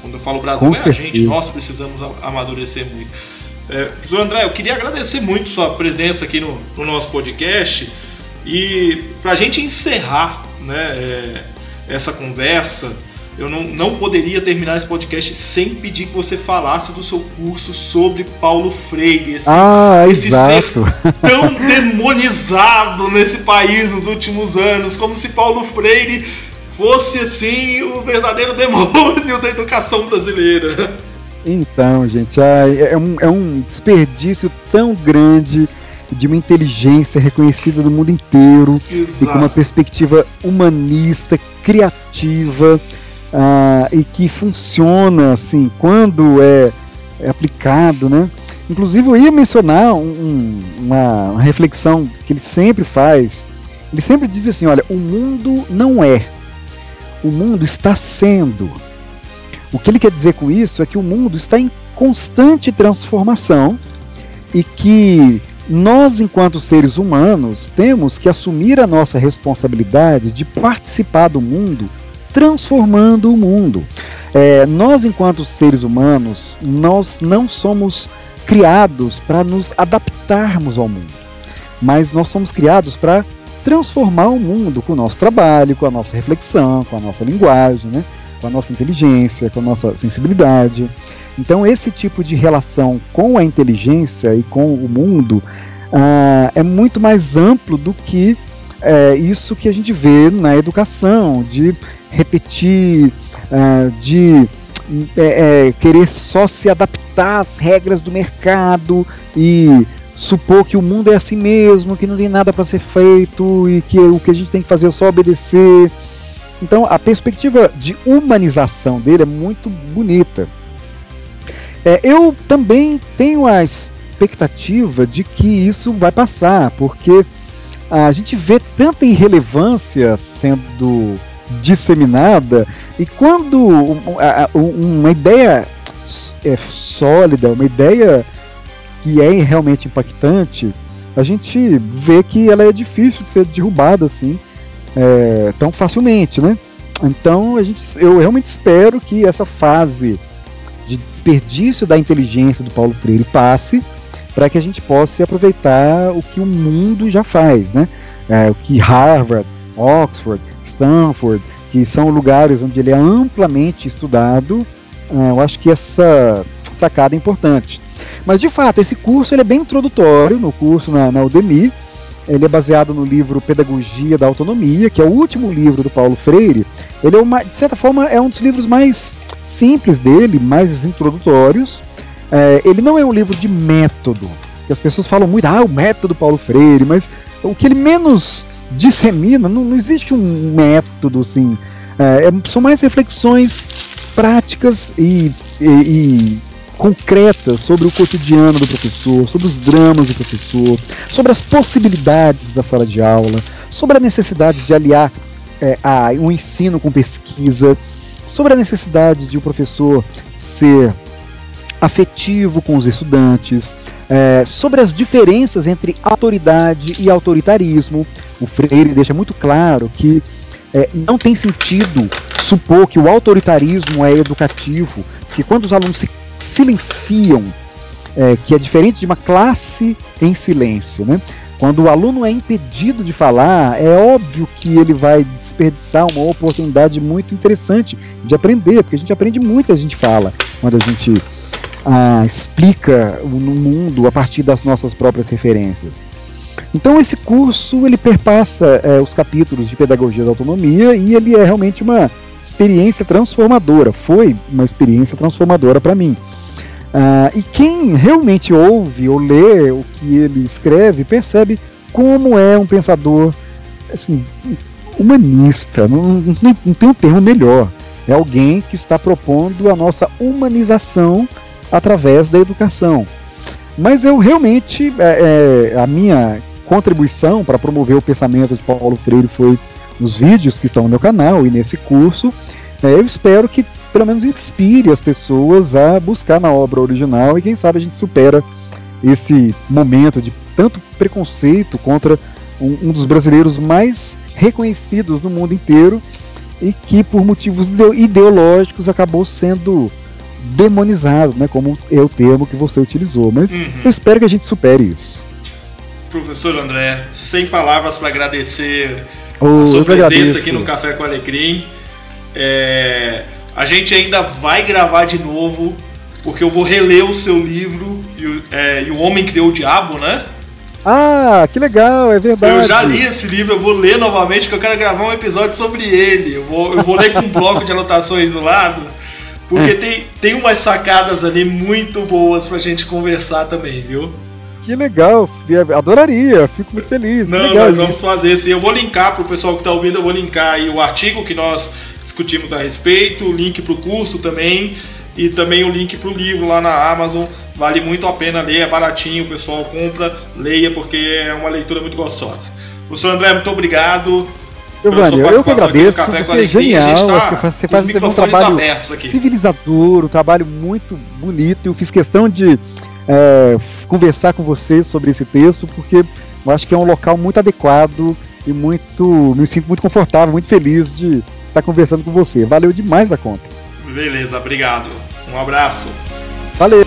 Quando eu falo Brasil Com é a gente, nós precisamos amadurecer muito. É, professor André, eu queria agradecer muito sua presença aqui no, no nosso podcast e para a gente encerrar né, é, essa conversa, eu não, não poderia terminar esse podcast sem pedir que você falasse do seu curso sobre Paulo Freire, esse, ah, esse exato. tão demonizado nesse país nos últimos anos, como se Paulo Freire fosse assim o verdadeiro demônio da educação brasileira. Então, gente, ai, é, um, é um desperdício tão grande de uma inteligência reconhecida do mundo inteiro e com uma Exato. perspectiva humanista, criativa ah, e que funciona assim quando é, é aplicado, né? Inclusive eu ia mencionar um- um- uma reflexão que ele sempre faz. Ele sempre diz assim, olha, o mundo não é, o mundo está sendo. O que ele quer dizer com isso é que o mundo está em constante transformação e que nós, enquanto seres humanos, temos que assumir a nossa responsabilidade de participar do mundo, transformando o mundo. É, nós, enquanto seres humanos, nós não somos criados para nos adaptarmos ao mundo, mas nós somos criados para transformar o mundo com o nosso trabalho, com a nossa reflexão, com a nossa linguagem, né? com a nossa inteligência, com a nossa sensibilidade. Então, esse tipo de relação com a inteligência e com o mundo uh, é muito mais amplo do que uh, isso que a gente vê na educação, de repetir, uh, de é, é, querer só se adaptar às regras do mercado e supor que o mundo é assim mesmo, que não tem nada para ser feito e que o que a gente tem que fazer é só obedecer. Então a perspectiva de humanização dele é muito bonita. É, eu também tenho a expectativa de que isso vai passar, porque a gente vê tanta irrelevância sendo disseminada e quando uma ideia é sólida, uma ideia que é realmente impactante, a gente vê que ela é difícil de ser derrubada assim é, tão facilmente, né? Então a gente, eu realmente espero que essa fase de desperdício da inteligência do Paulo Freire passe para que a gente possa aproveitar o que o mundo já faz, né? É, o que Harvard, Oxford, Stanford, que são lugares onde ele é amplamente estudado, é, eu acho que essa sacada é importante. Mas de fato, esse curso ele é bem introdutório, no curso na, na Udemy, ele é baseado no livro Pedagogia da Autonomia, que é o último livro do Paulo Freire. Ele é uma, de certa forma é um dos livros mais simples dele, mais introdutórios. É, ele não é um livro de método, que as pessoas falam muito, ah, o método Paulo Freire, mas o que ele menos dissemina, não, não existe um método assim. É, é são mais reflexões práticas e, e, e concretas sobre o cotidiano do professor, sobre os dramas do professor, sobre as possibilidades da sala de aula, sobre a necessidade de aliar é, a, um ensino com pesquisa, sobre a necessidade de o um professor ser afetivo com os estudantes, é, sobre as diferenças entre autoridade e autoritarismo. O Freire deixa muito claro que é, não tem sentido supor que o autoritarismo é educativo, que quando os alunos se silenciam, é, que é diferente de uma classe em silêncio. Né? Quando o aluno é impedido de falar, é óbvio que ele vai desperdiçar uma oportunidade muito interessante de aprender, porque a gente aprende muito que a gente fala quando a gente ah, explica no mundo a partir das nossas próprias referências. Então esse curso ele perpassa é, os capítulos de pedagogia da autonomia e ele é realmente uma experiência transformadora. Foi uma experiência transformadora para mim. Uh, e quem realmente ouve ou lê o que ele escreve percebe como é um pensador assim, humanista, não, não, não tem um termo melhor. É alguém que está propondo a nossa humanização através da educação. Mas eu realmente, é, é, a minha contribuição para promover o pensamento de Paulo Freire foi nos vídeos que estão no meu canal e nesse curso. É, eu espero que pelo menos inspire as pessoas a buscar na obra original e quem sabe a gente supera esse momento de tanto preconceito contra um, um dos brasileiros mais reconhecidos no mundo inteiro e que por motivos ideológicos acabou sendo demonizado, né, como é o termo que você utilizou. Mas uhum. eu espero que a gente supere isso. Professor André, sem palavras para agradecer oh, a sua presença agradeço. aqui no Café com Alecrim. É, a gente ainda vai gravar de novo, porque eu vou reler o seu livro e, é, e o Homem Criou o Diabo, né? Ah, que legal, é verdade. Eu já li esse livro, eu vou ler novamente, porque eu quero gravar um episódio sobre ele. Eu vou, eu vou ler com um bloco de anotações do lado, porque tem, tem umas sacadas ali muito boas pra gente conversar também, viu? Que legal, adoraria, fico muito feliz. Não, legal nós vamos fazer sim. Eu vou linkar pro pessoal que tá ouvindo, eu vou linkar aí o artigo que nós discutimos a respeito, o link para o curso também e também o link para o livro lá na Amazon. Vale muito a pena ler, é baratinho, o pessoal compra, leia porque é uma leitura muito gostosa. Professor André, muito obrigado. Giovanni, eu que agradeço, você é genial, tá você faz um trabalho civilizador, um trabalho muito bonito, eu fiz questão de é, conversar com você sobre esse texto, porque eu acho que é um local muito adequado e muito. me sinto muito confortável, muito feliz de estar conversando com você. Valeu demais a conta. Beleza, obrigado. Um abraço. Valeu.